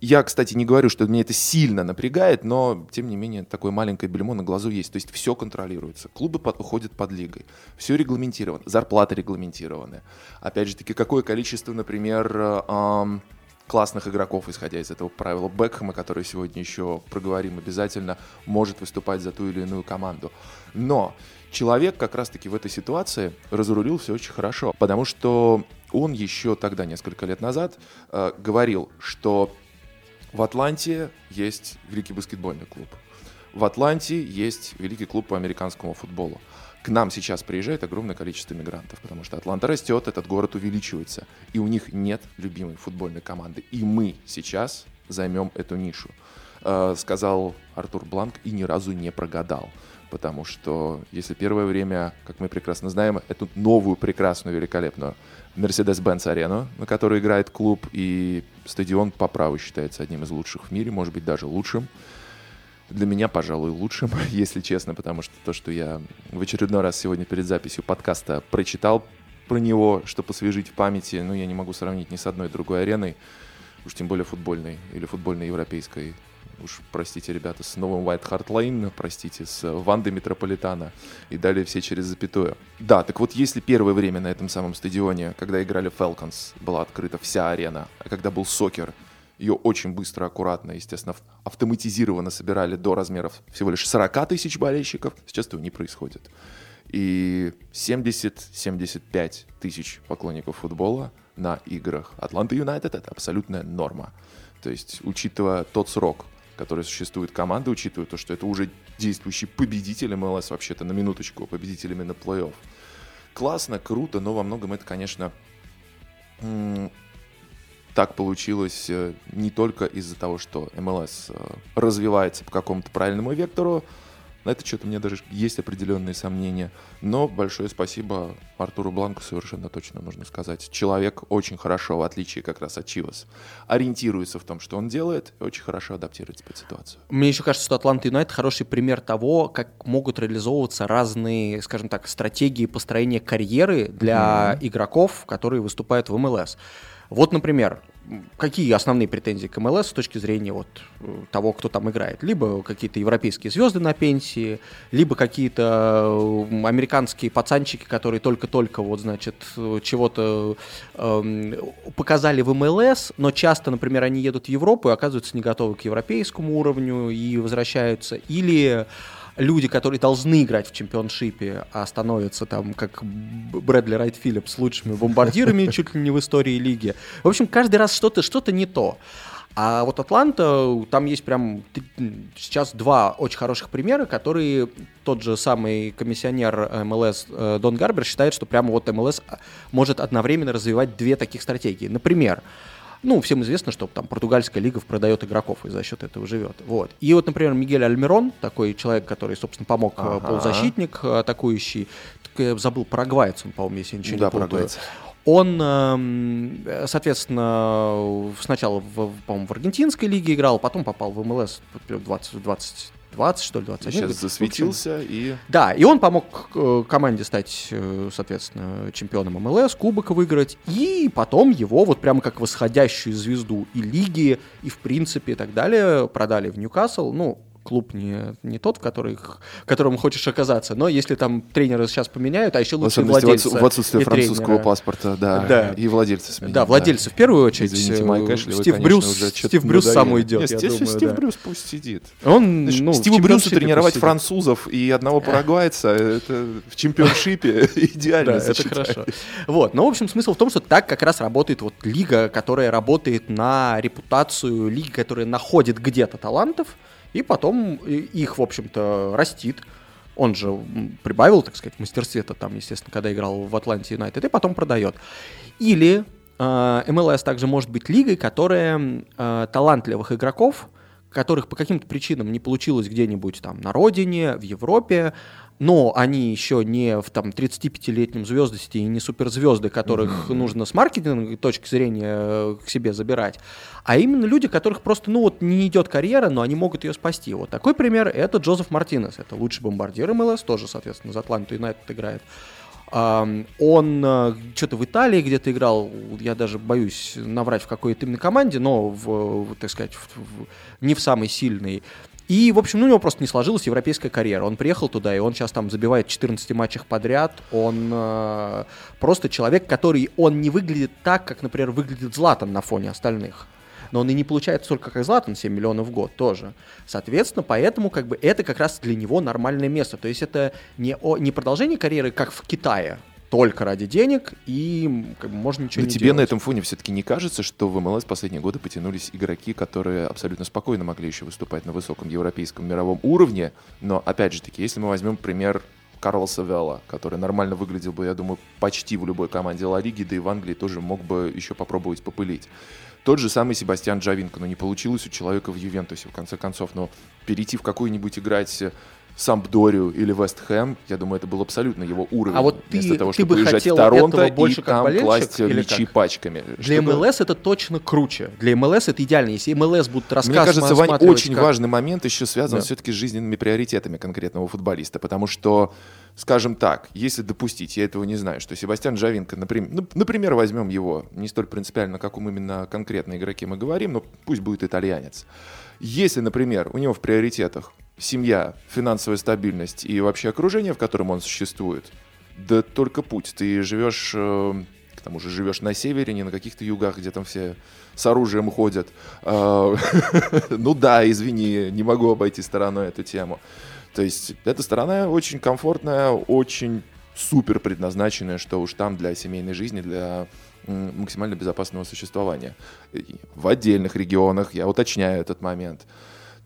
Я, кстати, не говорю, что меня это сильно напрягает, но, тем не менее, такое маленькое бельмо на глазу есть. То есть все контролируется. Клубы под- уходят под лигой. Все регламентировано. Зарплаты регламентированы. Опять же таки, какое количество, например, э, ам, классных игроков, исходя из этого правила Бекхэма, который сегодня еще проговорим обязательно, может выступать за ту или иную команду. Но человек как раз-таки в этой ситуации разрулил все очень хорошо, потому что он еще тогда, несколько лет назад, э, говорил, что в Атланте есть великий баскетбольный клуб. В Атланте есть великий клуб по американскому футболу. К нам сейчас приезжает огромное количество мигрантов, потому что Атланта растет, этот город увеличивается, и у них нет любимой футбольной команды. И мы сейчас займем эту нишу. Э, сказал Артур Бланк и ни разу не прогадал. Потому что если первое время, как мы прекрасно знаем, эту новую, прекрасную, великолепную Mercedes-Benz арену, на которой играет клуб, и стадион по праву считается одним из лучших в мире, может быть, даже лучшим. Для меня, пожалуй, лучшим, если честно, потому что то, что я в очередной раз сегодня перед записью подкаста прочитал про него, чтобы освежить в памяти, ну, я не могу сравнить ни с одной другой ареной, уж тем более футбольной или футбольной европейской. Уж простите, ребята, с новым White Hart Lane, простите, с Вандой Метрополитана и далее все через запятую. Да, так вот, если первое время на этом самом стадионе, когда играли Falcons, была открыта вся арена, а когда был сокер, ее очень быстро, аккуратно, естественно, ав- автоматизированно собирали до размеров всего лишь 40 тысяч болельщиков, сейчас этого не происходит. И 70-75 тысяч поклонников футбола на играх Атланта Юнайтед — это абсолютная норма. То есть, учитывая тот срок, который существует команда, учитывая то, что это уже действующий победитель МЛС, вообще-то на минуточку, победитель именно плей-офф. Классно, круто, но во многом это, конечно, так получилось э, не только из-за того, что МЛС э, развивается по какому-то правильному вектору, на это что-то у меня даже есть определенные сомнения. Но большое спасибо Артуру Бланку совершенно точно нужно сказать. Человек очень хорошо, в отличие как раз от Чивас, ориентируется в том, что он делает, и очень хорошо адаптируется под ситуацию. Мне еще кажется, что Атланта Юнайтед хороший пример того, как могут реализовываться разные, скажем так, стратегии построения карьеры для игроков, которые выступают в МЛС. Вот, например, какие основные претензии к МЛС с точки зрения вот э, того, кто там играет? Либо какие-то европейские звезды на пенсии, либо какие-то американские пацанчики, которые только-только вот, значит, чего-то э, показали в МЛС, но часто, например, они едут в Европу и оказываются не готовы к европейскому уровню и возвращаются. Или люди, которые должны играть в чемпионшипе, а становятся там, как Брэдли Райт Филлипс, лучшими бомбардирами чуть ли не в истории лиги. В общем, каждый раз что-то что не то. А вот Атланта, там есть прям сейчас два очень хороших примера, которые тот же самый комиссионер МЛС э, Дон Гарбер считает, что прямо вот МЛС может одновременно развивать две таких стратегии. Например, ну, всем известно, что там португальская лига продает игроков и за счет этого живет. Вот. И вот, например, Мигель Альмирон, такой человек, который, собственно, помог э, ага. полузащитник э, атакующий, я забыл, парагвайец он, по-моему, если я ничего да, не путаю. Парагвайец. Он, эм, соответственно, сначала, в, по-моему, в аргентинской лиге играл, потом попал в МЛС 20, 20 20, что ли, 21. Сейчас засветился и... Да, и он помог э, команде стать, э, соответственно, чемпионом МЛС, кубок выиграть, и потом его вот прямо как восходящую звезду и лиги, и в принципе и так далее продали в Ньюкасл. Ну, клуб не, не тот, в, который, в котором хочешь оказаться, но если там тренеры сейчас поменяют, а еще лучше владельцы. В отсутствие французского тренера. паспорта, да, да. И владельцы сменят. Да, владельцы да. в первую очередь. Извините, Майк Эшли, Стив вы, Брюс, уже Стив Брюс сам уйдет, Нет, я Стив, думаю, Стив да. Брюс пусть сидит. Он, ну, Стиву Брюсу тренировать французов и одного парагвайца, это в чемпионшипе идеально Да, это хорошо. Вот, но в общем смысл в том, что так как раз работает вот лига, которая работает на репутацию, лиги, которая находит где-то талантов, и потом их, в общем-то, растит. Он же прибавил, так сказать, мастерстве-то там, естественно, когда играл в Атланте Юнайтед, и потом продает. Или э, МЛС также может быть лигой, которая э, талантливых игроков, которых по каким-то причинам не получилось где-нибудь там на родине, в Европе, но они еще не в там 35-летнем звездости и не суперзвезды, которых mm-hmm. нужно с маркетинговой точки зрения э, к себе забирать, а именно люди, которых просто, ну вот, не идет карьера, но они могут ее спасти. Вот такой пример — это Джозеф Мартинес, это лучший бомбардир МЛС, тоже, соответственно, за Атланту Юнайтед играет. Он э, что-то в Италии где-то играл, я даже боюсь наврать в какой-то именно команде, но, в, так сказать, в, в, не в самой сильной. И, в общем, ну, у него просто не сложилась европейская карьера. Он приехал туда, и он сейчас там забивает в 14 матчах подряд. Он э, просто человек, который, он не выглядит так, как, например, выглядит Златан на фоне остальных. Но он и не получает столько, как Златан, 7 миллионов в год тоже. Соответственно, поэтому как бы это как раз для него нормальное место. То есть это не, о, не продолжение карьеры, как в Китае, только ради денег, и как бы, можно ничего Но не тебе делать. на этом фоне все-таки не кажется, что в МЛС последние годы потянулись игроки, которые абсолютно спокойно могли еще выступать на высоком европейском мировом уровне, но, опять же таки, если мы возьмем пример Карлоса Велла, который нормально выглядел бы, я думаю, почти в любой команде Ла Лиги, да и в Англии тоже мог бы еще попробовать попылить. Тот же самый Себастьян Джавинко, но не получилось у человека в Ювентусе, в конце концов, но перейти в какую-нибудь играть Сампдорию или Вест Хэм, я думаю, это был абсолютно его уровень. А вот ты, Вместо того, ты чтобы бы хотел в Торонто больше и там класть мячи как? пачками. Для чтобы... МЛС это точно круче. Для МЛС это идеально. Если МЛС будут рассказывать... Мне кажется, Вань, очень как... важный момент еще связан да. все-таки с жизненными приоритетами конкретного футболиста, потому что скажем так, если допустить, я этого не знаю, что Себастьян Джавинко, например, ну, например, возьмем его, не столь принципиально, как каком именно конкретной игроке мы говорим, но пусть будет итальянец. Если, например, у него в приоритетах семья, финансовая стабильность и вообще окружение, в котором он существует, да только путь. Ты живешь, э, к тому же живешь на севере, не на каких-то югах, где там все с оружием ходят. Э, ну да, извини, не могу обойти стороной эту тему. То есть эта сторона очень комфортная, очень супер предназначенная, что уж там для семейной жизни, для максимально безопасного существования. В отдельных регионах, я уточняю этот момент,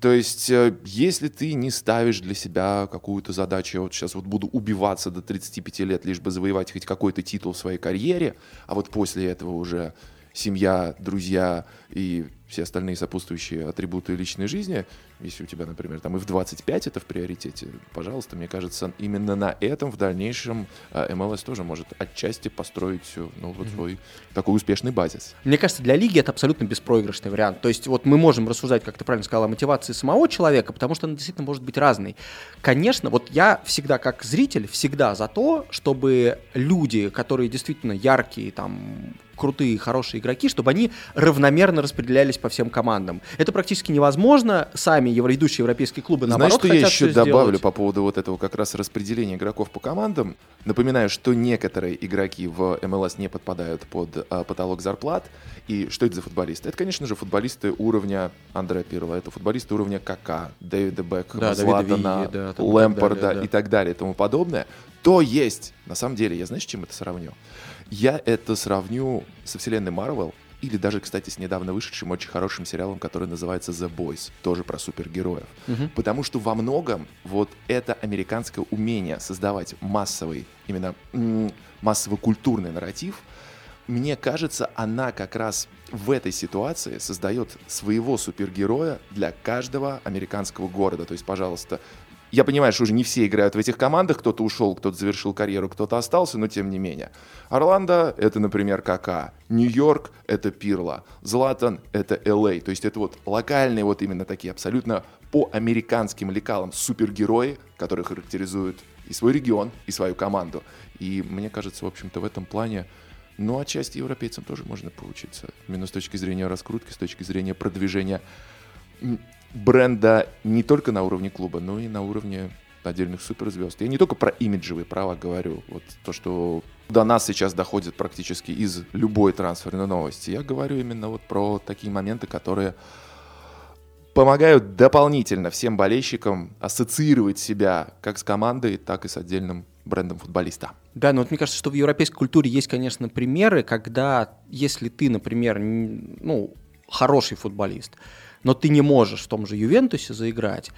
то есть, э, если ты не ставишь для себя какую-то задачу, я вот сейчас вот буду убиваться до 35 лет, лишь бы завоевать хоть какой-то титул в своей карьере, а вот после этого уже семья, друзья и все остальные сопутствующие атрибуты личной жизни, если у тебя, например, там и в 25 это в приоритете, пожалуйста, мне кажется, именно на этом в дальнейшем МЛС тоже может отчасти построить ну, вот mm-hmm. свой такой успешный базис. Мне кажется, для лиги это абсолютно беспроигрышный вариант. То есть вот мы можем рассуждать, как ты правильно сказал, о мотивации самого человека, потому что она действительно может быть разной. Конечно, вот я всегда как зритель, всегда за то, чтобы люди, которые действительно яркие, там, крутые, хорошие игроки, чтобы они равномерно распределялись по всем командам. Это практически невозможно. Сами ведущие европейские клубы, наоборот, Знаешь, что я еще добавлю по поводу вот этого как раз распределения игроков по командам? Напоминаю, что некоторые игроки в МЛС не подпадают под а, потолок зарплат. И что это за футболисты? Это, конечно же, футболисты уровня Андреа Пирла, это футболисты уровня КК, Дэвида Бекхэма, Да, Златана, Вии, да, там и так Лэмпорда далее, да. и так далее и тому подобное. То есть, на самом деле, я знаешь, чем это сравню? Я это сравню со вселенной Марвел, или даже, кстати, с недавно вышедшим очень хорошим сериалом, который называется The Boys, тоже про супергероев. Мгм. Потому что во многом вот это американское умение создавать массовый, именно массово-культурный нарратив, мне кажется, она как раз в этой ситуации создает своего супергероя для каждого американского города. То есть, пожалуйста, я понимаю, что уже не все играют в этих командах, кто-то ушел, кто-то завершил карьеру, кто-то остался, но тем не менее. Орландо — это, например, КК. Нью-Йорк — это Пирла. Златан — это ЛА. То есть это вот локальные вот именно такие абсолютно по американским лекалам супергерои, которые характеризуют и свой регион, и свою команду. И мне кажется, в общем-то, в этом плане ну, отчасти европейцам тоже можно поучиться. Именно с точки зрения раскрутки, с точки зрения продвижения бренда не только на уровне клуба, но и на уровне отдельных суперзвезд. Я не только про имиджевые права говорю, вот то, что до нас сейчас доходит практически из любой трансферной новости. Я говорю именно вот про такие моменты, которые помогают дополнительно всем болельщикам ассоциировать себя как с командой, так и с отдельным брендом футболиста. Да, но вот мне кажется, что в европейской культуре есть, конечно, примеры, когда, если ты, например, ну, хороший футболист, но ты не можешь в том же Ювентусе заиграть,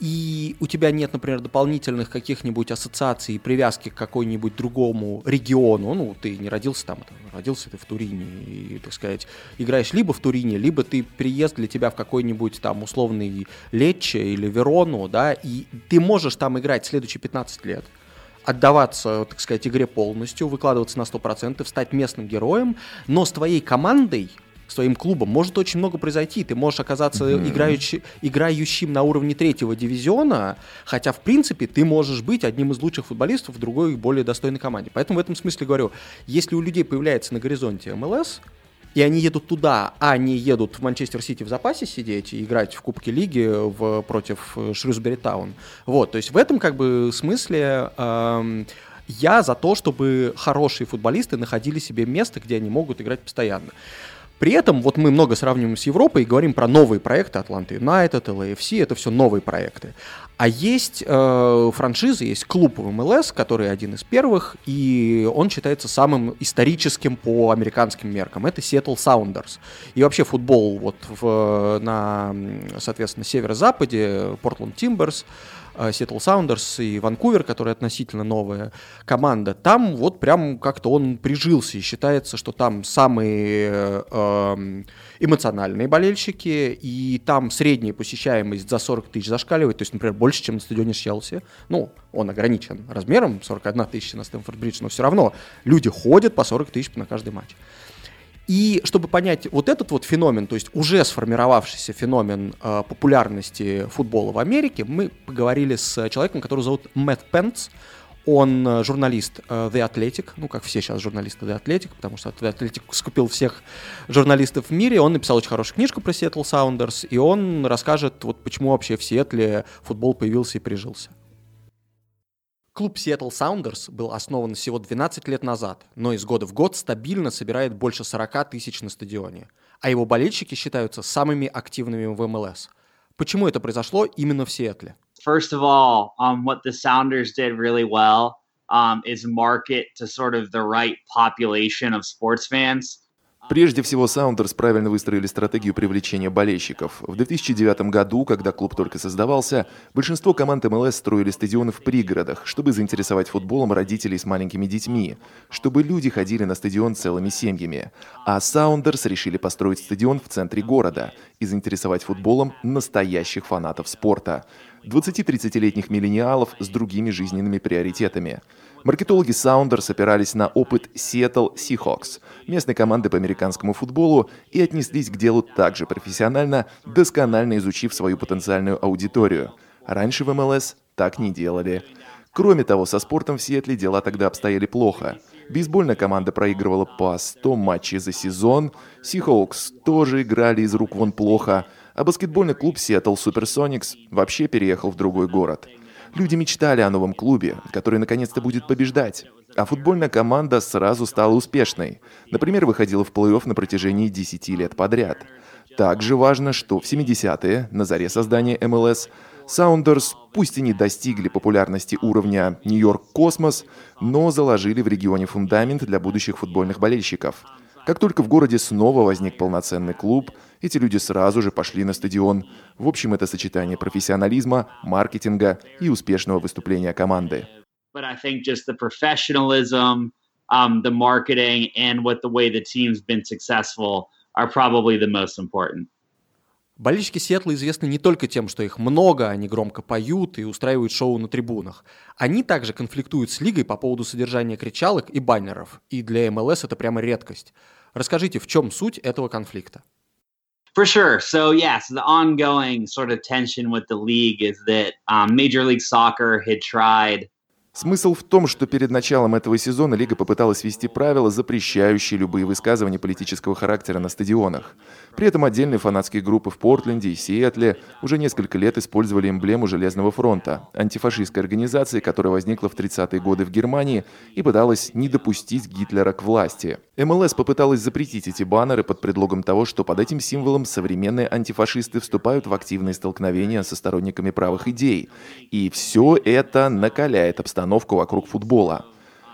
и у тебя нет, например, дополнительных каких-нибудь ассоциаций и привязки к какой-нибудь другому региону, ну, ты не родился там, там, родился ты в Турине, и, так сказать, играешь либо в Турине, либо ты приезд для тебя в какой-нибудь там условный Лечче или Верону, да, и ты можешь там играть следующие 15 лет, отдаваться, так сказать, игре полностью, выкладываться на 100%, стать местным героем, но с твоей командой, с твоим клубом может очень много произойти. Ты можешь оказаться играючи- играющим на уровне третьего дивизиона, хотя, в принципе, ты можешь быть одним из лучших футболистов в другой, более достойной команде. Поэтому в этом смысле говорю, если у людей появляется на горизонте МЛС, и они едут туда, а не едут в Манчестер Сити в запасе сидеть и играть в Кубке Лиги в, против э, Шрюсбери Таун. Вот, то есть в этом как бы смысле эм, я за то, чтобы хорошие футболисты находили себе место, где они могут играть постоянно. При этом вот мы много сравниваем с Европой и говорим про новые проекты Атланты Юнайтед, LAFC, это все новые проекты. А есть э, франшизы, есть клуб в МЛС, который один из первых, и он считается самым историческим по американским меркам. Это Seattle Sounders. И вообще футбол вот в, на, соответственно, северо-западе, Portland Timbers, э, Seattle Sounders и Ванкувер, которая относительно новая команда, там вот прям как-то он прижился и считается, что там самые э, эм, эмоциональные болельщики, и там средняя посещаемость за 40 тысяч зашкаливает, то есть, например, больше, чем на стадионе Челси. Ну, он ограничен размером, 41 тысяча на Стэнфорд-Бридж, но все равно люди ходят по 40 тысяч на каждый матч. И чтобы понять вот этот вот феномен, то есть уже сформировавшийся феномен э, популярности футбола в Америке, мы поговорили с человеком, который зовут Мэтт Пенц. Он э, журналист э, The Athletic, ну как все сейчас журналисты The Athletic, потому что The Athletic скупил всех журналистов в мире. Он написал очень хорошую книжку про Seattle Sounders, и он расскажет, вот почему вообще в Сиэтле футбол появился и прижился. Клуб Seattle Sounders был основан всего 12 лет назад, но из года в год стабильно собирает больше 40 тысяч на стадионе, а его болельщики считаются самыми активными в МЛС. Почему это произошло именно в Сиэтле? First of all, um, what the Sounders did really well um, is market to sort of the right population of sports fans. Прежде всего, Саундерс правильно выстроили стратегию привлечения болельщиков. В 2009 году, когда клуб только создавался, большинство команд МЛС строили стадионы в пригородах, чтобы заинтересовать футболом родителей с маленькими детьми, чтобы люди ходили на стадион целыми семьями. А Саундерс решили построить стадион в центре города и заинтересовать футболом настоящих фанатов спорта. 20-30-летних миллениалов с другими жизненными приоритетами. Маркетологи Sounders опирались на опыт Seattle Seahawks, местной команды по американскому футболу, и отнеслись к делу также профессионально, досконально изучив свою потенциальную аудиторию. Раньше в МЛС так не делали. Кроме того, со спортом в Сиэтле дела тогда обстояли плохо. Бейсбольная команда проигрывала по 100 матчей за сезон, Сихоукс тоже играли из рук вон плохо, а баскетбольный клуб Seattle Supersonics вообще переехал в другой город. Люди мечтали о новом клубе, который наконец-то будет побеждать. А футбольная команда сразу стала успешной. Например, выходила в плей-офф на протяжении 10 лет подряд. Также важно, что в 70-е, на заре создания МЛС, Саундерс, пусть и не достигли популярности уровня Нью-Йорк Космос, но заложили в регионе фундамент для будущих футбольных болельщиков. Как только в городе снова возник полноценный клуб, эти люди сразу же пошли на стадион. В общем, это сочетание профессионализма, маркетинга и успешного выступления команды. Um, the marketing, and what the way the team's been successful are probably the most important. Болельщики Сиэтла известны не только тем, что их много, они громко поют и устраивают шоу на трибунах. Они также конфликтуют с лигой по поводу содержания кричалок и баннеров, и для МЛС это прямо редкость. Расскажите, в чем суть этого конфликта? For sure. So, yes, the ongoing sort of tension with the league is that um, Major League Soccer had tried Смысл в том, что перед началом этого сезона Лига попыталась ввести правила, запрещающие любые высказывания политического характера на стадионах. При этом отдельные фанатские группы в Портленде и Сиэтле уже несколько лет использовали эмблему Железного фронта, антифашистской организации, которая возникла в 30-е годы в Германии и пыталась не допустить Гитлера к власти. МЛС попыталась запретить эти баннеры под предлогом того, что под этим символом современные антифашисты вступают в активные столкновения со сторонниками правых идей. И все это накаляет обстановку вокруг футбола.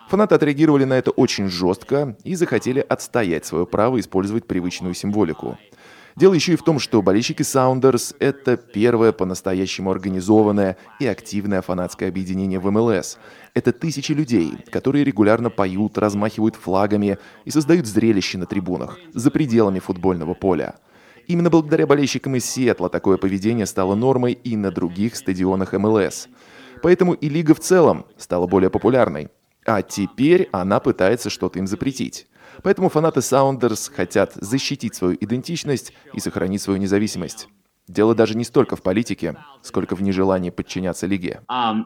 Фанаты отреагировали на это очень жестко и захотели отстоять свое право использовать привычную символику. Дело еще и в том, что болельщики Sounders — это первое по-настоящему организованное и активное фанатское объединение в МЛС. Это тысячи людей, которые регулярно поют, размахивают флагами и создают зрелище на трибунах, за пределами футбольного поля. Именно благодаря болельщикам из Сиэтла такое поведение стало нормой и на других стадионах МЛС — Поэтому и лига в целом стала более популярной. А теперь она пытается что-то им запретить. Поэтому фанаты Sounders хотят защитить свою идентичность и сохранить свою независимость. Дело даже не столько в политике, сколько в нежелании подчиняться лиге. Um.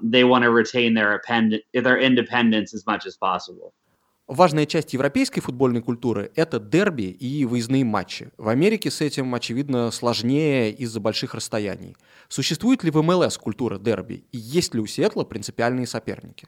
Важная часть европейской футбольной культуры – это дерби и выездные матчи. В Америке с этим, очевидно, сложнее из-за больших расстояний. Существует ли в МЛС культура дерби? И есть ли у Сиэтла принципиальные соперники?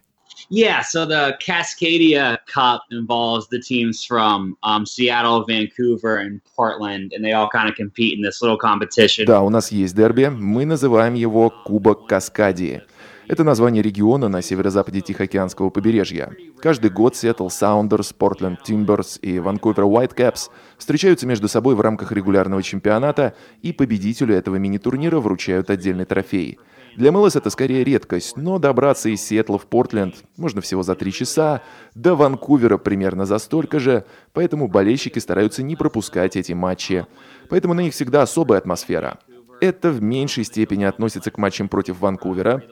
Yeah, so the Cascadia Cup involves the teams from um, Seattle, Vancouver, and Portland, and they all kind of compete in this little competition. Да, у нас есть дерби. Мы называем его Кубок Каскадии. Это название региона на северо-западе Тихоокеанского побережья. Каждый год Seattle Sounders, Portland Timbers и Vancouver Whitecaps встречаются между собой в рамках регулярного чемпионата, и победителю этого мини-турнира вручают отдельный трофей. Для МЛС это скорее редкость, но добраться из Сиэтла в Портленд можно всего за три часа, до Ванкувера примерно за столько же, поэтому болельщики стараются не пропускать эти матчи. Поэтому на них всегда особая атмосфера. Это в меньшей степени относится к матчам против Ванкувера,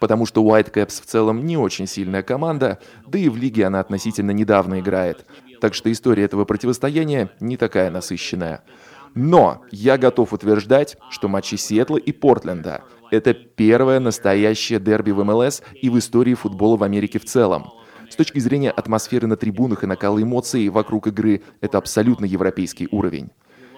потому что Whitecaps в целом не очень сильная команда, да и в лиге она относительно недавно играет. Так что история этого противостояния не такая насыщенная. Но я готов утверждать, что матчи Сиэтла и Портленда — это первое настоящее дерби в МЛС и в истории футбола в Америке в целом. С точки зрения атмосферы на трибунах и накала эмоций вокруг игры, это абсолютно европейский уровень.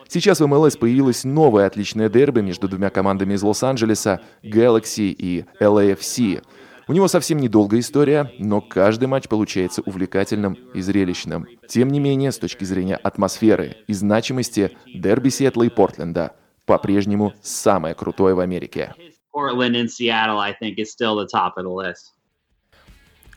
Сейчас в МЛС появилась новая отличная дерби между двумя командами из Лос-Анджелеса — Galaxy и LAFC. У него совсем недолгая история, но каждый матч получается увлекательным и зрелищным. Тем не менее, с точки зрения атмосферы и значимости, дерби Сиэтла и Портленда по-прежнему самое крутое в Америке.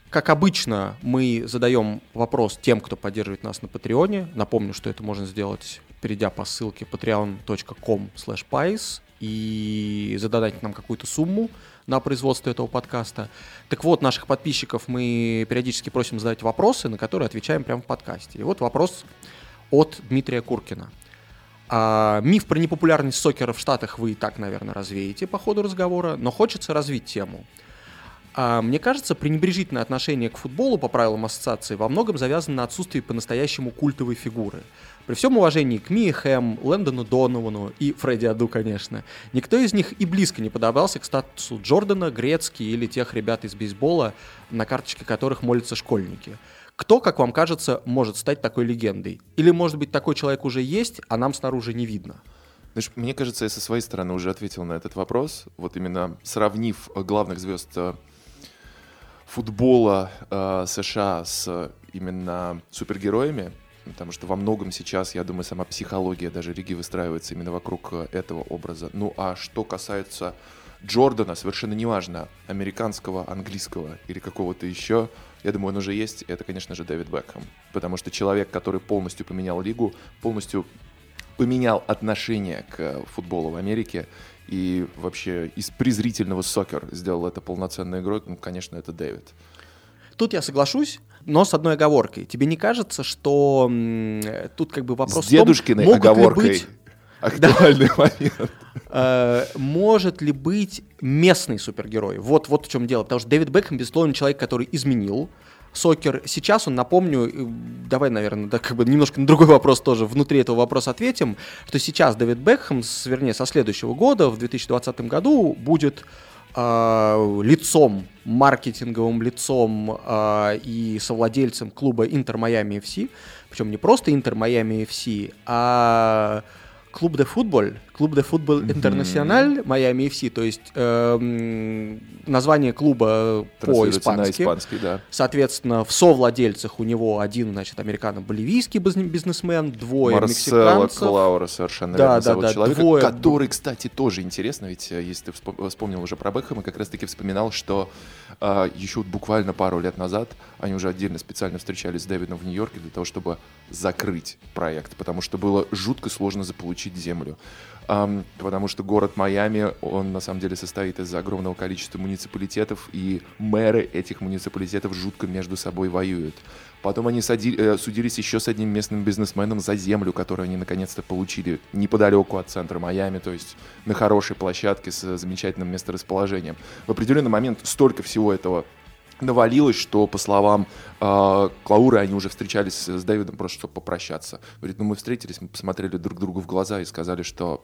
Как обычно, мы задаем вопрос тем, кто поддерживает нас на Патреоне. Напомню, что это можно сделать перейдя по ссылке patreon.com pais и задонатить нам какую-то сумму на производство этого подкаста. Так вот, наших подписчиков мы периодически просим задать вопросы, на которые отвечаем прямо в подкасте. И вот вопрос от Дмитрия Куркина. А, миф про непопулярность сокера в Штатах вы и так, наверное, развеете по ходу разговора, но хочется развить тему. А, мне кажется, пренебрежительное отношение к футболу по правилам ассоциации во многом завязано на отсутствии по-настоящему культовой фигуры. При всем уважении к Мии Хэм, Лэндону Доновану и Фредди Аду, конечно, никто из них и близко не подобрался к статусу Джордана, Грецки или тех ребят из бейсбола, на карточке которых молятся школьники. Кто, как вам кажется, может стать такой легендой? Или, может быть, такой человек уже есть, а нам снаружи не видно? Знаешь, мне кажется, я со своей стороны уже ответил на этот вопрос. Вот именно сравнив э, главных звезд э, футбола э, США с именно супергероями, потому что во многом сейчас, я думаю, сама психология даже Риги выстраивается именно вокруг э, этого образа. Ну а что касается Джордана, совершенно неважно, американского, английского или какого-то еще, я думаю, он уже есть, это, конечно же, Дэвид Бекхэм. Потому что человек, который полностью поменял лигу, полностью поменял отношение к футболу в Америке, и вообще из презрительного сокер сделал это полноценной игрой, ну, конечно, это Дэвид. Тут я соглашусь, но с одной оговоркой. Тебе не кажется, что м, тут как бы вопрос С дедушкиной в том, могут ли оговоркой. быть, Актуальный момент. э, может ли быть местный супергерой? Вот, вот в чем дело. Потому что Дэвид Бекхэм, безусловно, человек, который изменил сокер. Сейчас он, напомню, э, давай, наверное, да, как бы немножко на другой вопрос тоже внутри этого вопроса ответим, что сейчас Дэвид Бекхэм, с, вернее, со следующего года, в 2020 году, будет э, лицом, маркетинговым лицом э, и совладельцем клуба Интер Майами FC, причем не просто Интер Майами FC, а клуб де футбол, клуб де футбол интернациональ Майами FC, то есть эм, название клуба по-испански. испанский, да. Соответственно, в совладельцах у него один, значит, американо-боливийский бизн- бизнесмен, двое Марсело мексиканцев. Клаура, совершенно Да, верно да, зовут да, человека, двое. который, кстати, тоже интересно, ведь э, если ты вспом- вспомнил уже про Бекхэма, как раз-таки вспоминал, что э, еще вот буквально пару лет назад они уже отдельно специально встречались с Дэвидом в Нью-Йорке для того, чтобы закрыть проект, потому что было жутко сложно заполучить землю. Потому что город Майами, он на самом деле состоит из огромного количества муниципалитетов, и мэры этих муниципалитетов жутко между собой воюют. Потом они сади- э, судились еще с одним местным бизнесменом за землю, которую они наконец-то получили неподалеку от центра Майами, то есть на хорошей площадке с замечательным месторасположением. В определенный момент столько всего этого навалилось, что, по словам э, Клауры, они уже встречались с Дэвидом просто чтобы попрощаться. Говорит, ну мы встретились, мы посмотрели друг другу в глаза и сказали, что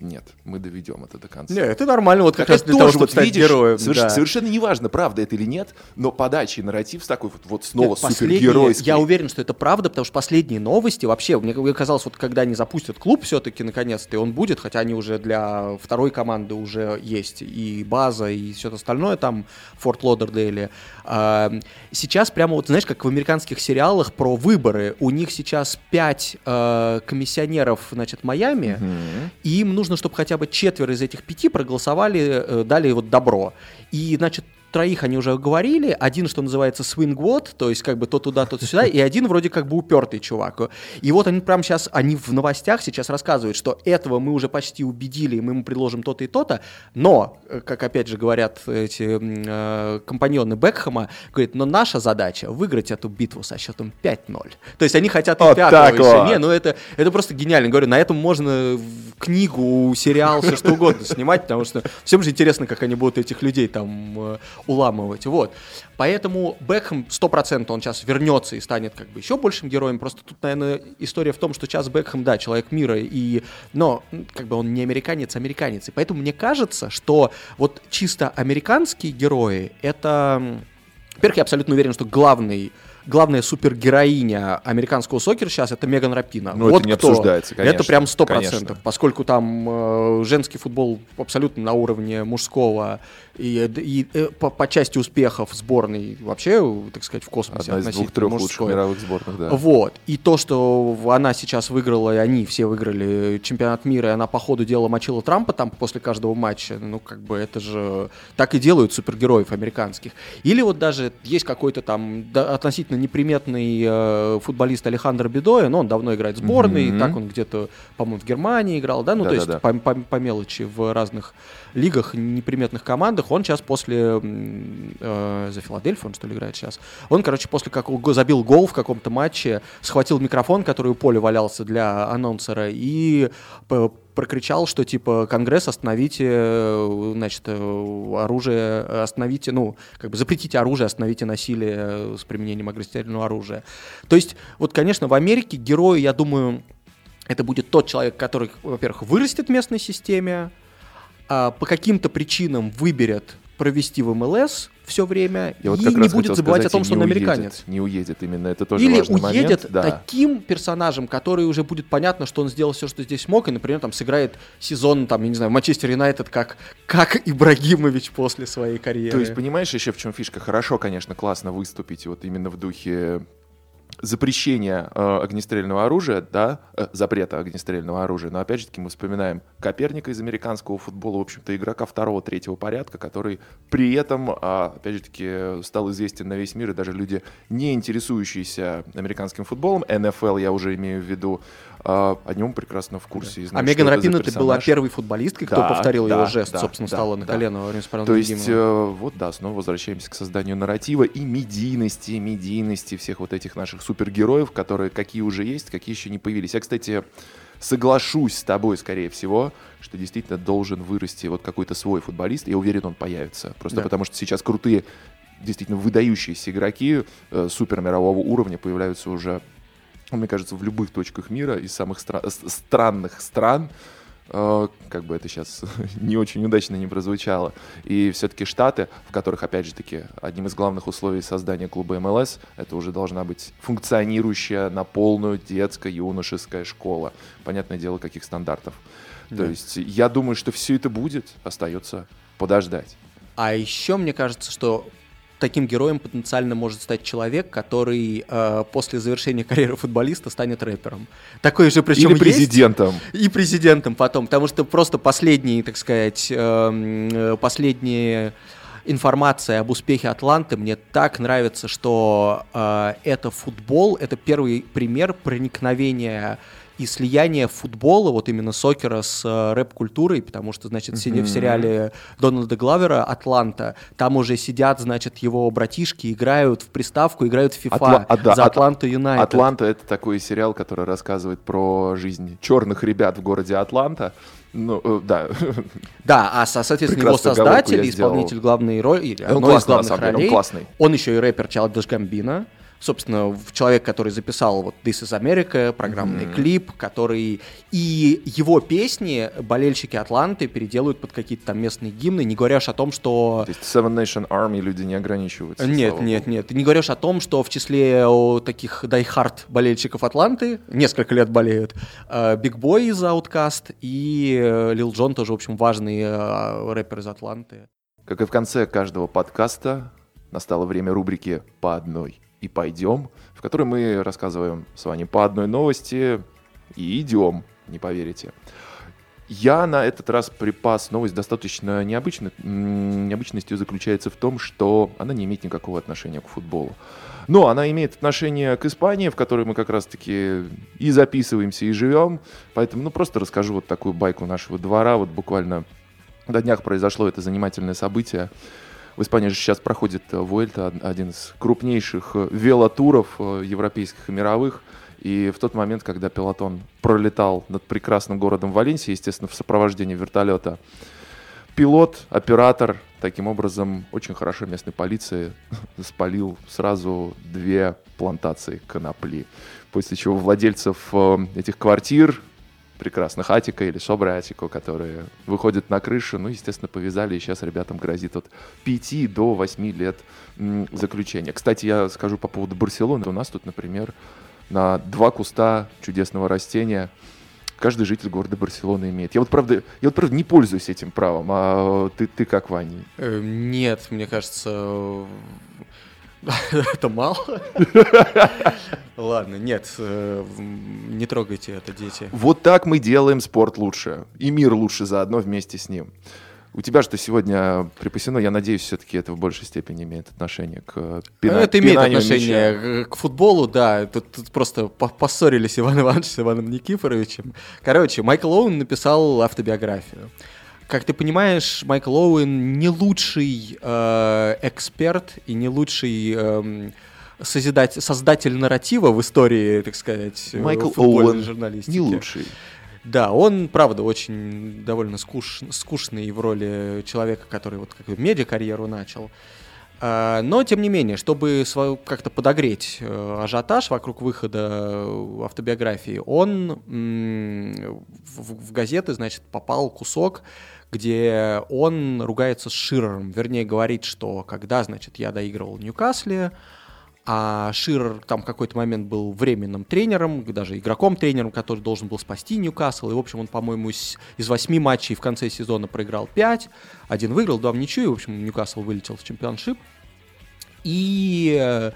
нет, мы доведем это до конца. Не, это нормально, вот как Так раз для того, чтобы вот стать видишь, героем. соверш- да. Совершенно неважно, правда это или нет, но подача и нарратив с такой вот, вот снова Нет, супергеройский. Я уверен, что это правда, потому что последние новости вообще, мне казалось, вот когда они запустят клуб все-таки наконец-то, и он будет, хотя они уже для второй команды уже есть и база, и все остальное там Форт Лодердейле. А, Сейчас прямо вот, знаешь, как в американских сериалах про выборы, у них сейчас пять э, комиссионеров, значит, Майами, Мгм. и им нужно, чтобы хотя бы четверо из этих пяти проголосовали, э, дали вот добро. И, значит, троих они уже говорили, один, что называется, свингвод, то есть как бы то туда, то сюда, и один вроде как бы упертый чувак. И вот они прямо сейчас, они в новостях сейчас рассказывают, что этого мы уже почти убедили, и мы ему предложим то-то и то-то, но, э, как опять же говорят эти э, компаньоны Бекхэма, говорит, но наша задача выиграть эту битву со счетом 5-0. То есть они хотят и Вот пятого еще. вот. Не, ну это, это просто гениально. Говорю, на этом можно книгу, сериал, все что угодно снимать, потому что всем же интересно, как они будут этих людей там э, уламывать. Вот. Поэтому Бекхэм 100% он сейчас вернется и станет как бы еще большим героем. Просто тут, наверное, история в том, что сейчас Бекхэм, да, человек мира, и, но как бы он не американец, американец. И поэтому мне кажется, что вот чисто американские герои, это... Во-первых, я абсолютно уверен, что главный главная супергероиня американского сокера сейчас это Меган Рапина. Ну, это не обсуждается, конечно, Это прям сто процентов, конечно. поскольку там э, женский футбол абсолютно на уровне мужского и, и, э, по, по части успехов сборной вообще, так сказать, в космосе Одна из двух-трех лучших мировых сборных, да. Вот. И то, что она сейчас выиграла, и они все выиграли чемпионат мира, и она по ходу дела мочила Трампа там после каждого матча, ну, как бы это же так и делают супергероев американских. Или вот даже есть какой-то там да, относительно неприметный э, футболист Алехандро Бедоя, но он давно играет в сборной, Мгм. так он где-то, по-моему, в Германии играл, да, ну, то есть Да-да-да. по, по- по мелочи в разных лигах, неприметных командах. Он сейчас после э, за Филадельфию, он что ли играет сейчас. Он, короче, после как забил гол в каком-то матче, схватил микрофон, который у поля валялся для анонсера, и п- прокричал, что типа Конгресс остановите, э, значит, э, оружие, остановите, ну, как бы запретите оружие, остановите насилие э, с применением огнестрельного оружия. То есть, вот, конечно, в Америке герои, я думаю, это будет тот человек, который, во-первых, вырастет в местной системе, а, по каким-то причинам выберет провести в МЛС все время Я и не будет забывать сказать, о том, что он уедет, американец. Не уедет именно, это тоже Или важный уедет момент. Да. таким персонажем, который уже будет понятно, что он сделал все, что здесь мог, и, например, там сыграет сезон, там, я не знаю, в Манчестер Юнайтед, как, как Ибрагимович после своей карьеры. То есть, понимаешь, еще в чем фишка? Хорошо, конечно, классно выступить вот именно в духе запрещения э, огнестрельного оружия, да, э, запрета огнестрельного оружия, но опять же таки мы вспоминаем Коперника из американского футбола, в общем-то, игрока второго, третьего порядка, который при этом, а, опять же таки, стал известен на весь мир, и даже люди, не интересующиеся американским футболом, НФЛ я уже имею в виду, а, о нем прекрасно в курсе. и а знают, Меган что это за Рапин это была первой футболисткой, кто Да, повторил да, его жест, да, собственно, да, стала на да. колено во время То есть, э, вот да, снова возвращаемся к созданию нарратива и медийности, медийности всех вот этих наших супергероев, которые какие уже есть, какие еще не появились. Я, кстати, соглашусь с тобой, скорее всего, что действительно должен вырасти вот какой-то свой футболист. Я уверен, он появится. Просто Да. потому что сейчас крутые, действительно выдающиеся игроки э, супер мирового уровня появляются уже, мне кажется, в любых точках мира из самых стра- странных стран. Э, как бы это сейчас не очень удачно не прозвучало. И все-таки Штаты, в которых, опять же таки, одним из главных условий создания клуба МЛС, это уже должна быть функционирующая на полную детско-юношеская школа. Понятное дело, каких стандартов. То Да. есть я думаю, что все это будет, остается подождать. А еще мне кажется, что таким героем потенциально может стать человек, который э, после завершения карьеры футболиста станет рэпером. Такой же причем Или президентом. И президентом потом, потому что просто последние, так сказать, эм, э, последние информация об успехе Атланты мне так нравится, что э, это футбол, это первый пример проникновения и слияния футбола, вот именно сокера с э, рэп-культурой, потому что, значит, сидя в сериале Дональда Главера «Атланта», там уже сидят, значит, его братишки, играют в приставку, играют в FIFA Атла- а, да, за Ат- Атланту Юнайтед. Атланта это такой сериал, который рассказывает про жизнь черных ребят в городе Атланта. Ну, э, да. Да, а, со- соответственно, его Прекрасную оговорку создатель, я сделал. исполнитель главной роли, или Он одной из классный, на главных деле, он ролей, классный. он еще и рэпер Childish Gambino, собственно, человек, который записал вот This is America, программный Мгм. клип, который... И его песни болельщики Атланты переделывают под какие-то там местные гимны, не говоря о том, что... То есть Seven Nation Army люди не ограничиваются. Нет, нет, нет. Ты не говоришь о том, что в числе о, таких diehard болельщиков Атланты, несколько лет болеют, Биг Бой из Outkast и Лил Джон тоже, в общем, важный э, рэпер из Атланты. Как и в конце каждого подкаста, настало время рубрики «По одной и пойдем», в которой мы рассказываем с вами по одной новости и идем, не поверите. Я на этот раз припас новость достаточно необычной. М, Необычностью заключается в том, что она не имеет никакого отношения к футболу. Но она имеет отношение к Испании, в которой мы как раз-таки и записываемся, и живем. Поэтому, ну, просто расскажу вот такую байку нашего двора. Вот буквально на днях произошло это занимательное событие. В Испании же сейчас проходит э, од- один из крупнейших э, велотуров э, европейских и мировых. И в тот момент, когда пилотон пролетал над прекрасным городом Валенсия, естественно, в сопровождении вертолета, пилот, оператор, таким образом, очень хорошо местной полиции спалил сразу две плантации конопли. После чего владельцев этих квартир, прекрасных Атика или Собры Атико, которые выходят на крышу, ну, естественно, повязали, и сейчас ребятам грозит от 5 до 8 лет заключения. Кстати, я скажу по поводу Барселоны. У нас тут, например, на два куста чудесного растения каждый житель города Барселоны имеет. Я вот, правда, я вот, правда, не пользуюсь этим правом. А ты, ты как, Ваня? Э, Нет, мне кажется, это мало. Ладно, нет, э, не трогайте это, дети. Вот так мы делаем спорт лучше. И мир лучше заодно вместе с ним. У тебя что сегодня припасено, я надеюсь, все-таки это в большей степени имеет отношение к э, пина- это имеет отношение мяча. к- к футболу, да. Тут, тут просто по- поссорились Иван Иванович с Иваном Никифоровичем. Короче, Майкл Оуэн написал автобиографию. Как ты понимаешь, Майкл Оуэн не лучший э, эксперт и не лучший эм, созидать- создатель нарратива в истории, так сказать, э, Майкл футбольной Оуэн журналистики. Не лучший. Да, он, правда, очень довольно скуш- скучный в роли человека, который вот как медиа-карьеру начал. А, но, тем не менее, чтобы как-то подогреть э, ажиотаж вокруг выхода э, автобиографии, он в газеты, значит, попал кусок, где он ругается с Ширером. Вернее, говорит, что когда, значит, я доигрывал в Ньюкасле, а Ширер там какой-то момент был временным тренером, даже игроком-тренером, который должен был спасти Ньюкасл. И, в общем, он, по-моему, из, из восьми матчей в конце сезона проиграл пять. Один выиграл, два в ничью. И, в общем, Ньюкасл вылетел в чемпионшип. И э,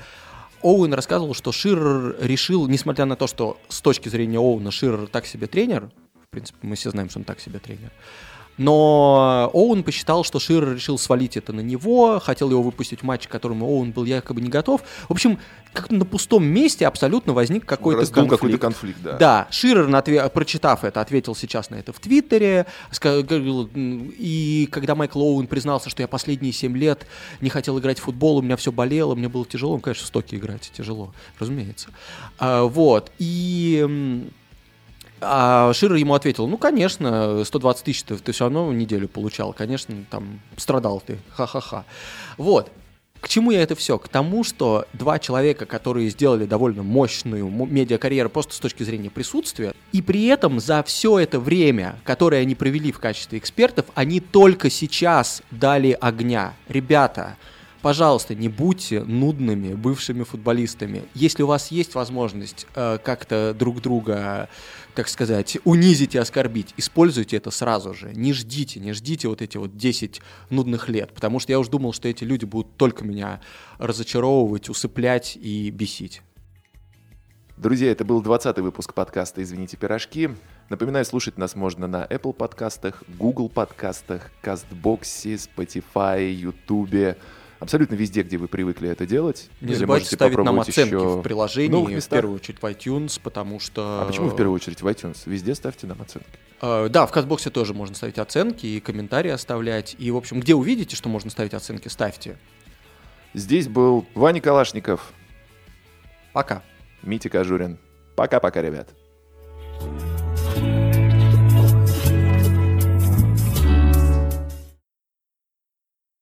Оуэн рассказывал, что Ширер решил, несмотря на то, что с точки зрения Оуэна Ширер так себе тренер, в принципе, мы все знаем, что он так себе тренер, но Оуэн посчитал, что Ширер решил свалить это на него, хотел его выпустить в матче, к которому Оуэн был якобы не готов. В общем, как на пустом месте абсолютно возник какой-то Раздул конфликт. какой-то конфликт, да. Да, Ширер, отве- прочитав это, ответил сейчас на это в Твиттере. И когда Майкл Оуэн признался, что я последние 7 лет не хотел играть в футбол, у меня все болело, мне было тяжело. Ну, конечно, в стоке играть тяжело, разумеется. А, вот. И... а Ширер ему ответил, ну, конечно, 120 тысяч ты, ты все равно неделю получал, конечно, там, страдал ты, ха-ха-ха. Вот. К чему я это все? К тому, что два человека, которые сделали довольно мощную медиакарьеру просто с точки зрения присутствия, и при этом за все это время, которое они провели в качестве экспертов, они только сейчас дали огня. Ребята, пожалуйста, не будьте нудными бывшими футболистами. Если у вас есть возможность э, как-то друг друга, так сказать, унизить и оскорбить, используйте это сразу же. Не ждите, не ждите вот эти вот 10 нудных лет, потому что я уж думал, что эти люди будут только меня разочаровывать, усыплять и бесить. Друзья, это был 20-й выпуск подкаста «Извините, пирожки». Напоминаю, слушать нас можно на Apple подкастах, Google подкастах, Кастбоксе, Spotify, YouTube. Абсолютно везде, где вы привыкли это делать. Не забывайте ставить нам оценки в приложении, в в первую очередь в iTunes, потому что... А почему в первую очередь в iTunes? Везде ставьте нам оценки. Э, Да, в Кастбоксе тоже можно ставить оценки и комментарии оставлять. И, в общем, где увидите, что можно ставить оценки, ставьте. Здесь был Ваня Калашников, Пока. Митя Кожурин. Пока-пока, ребят.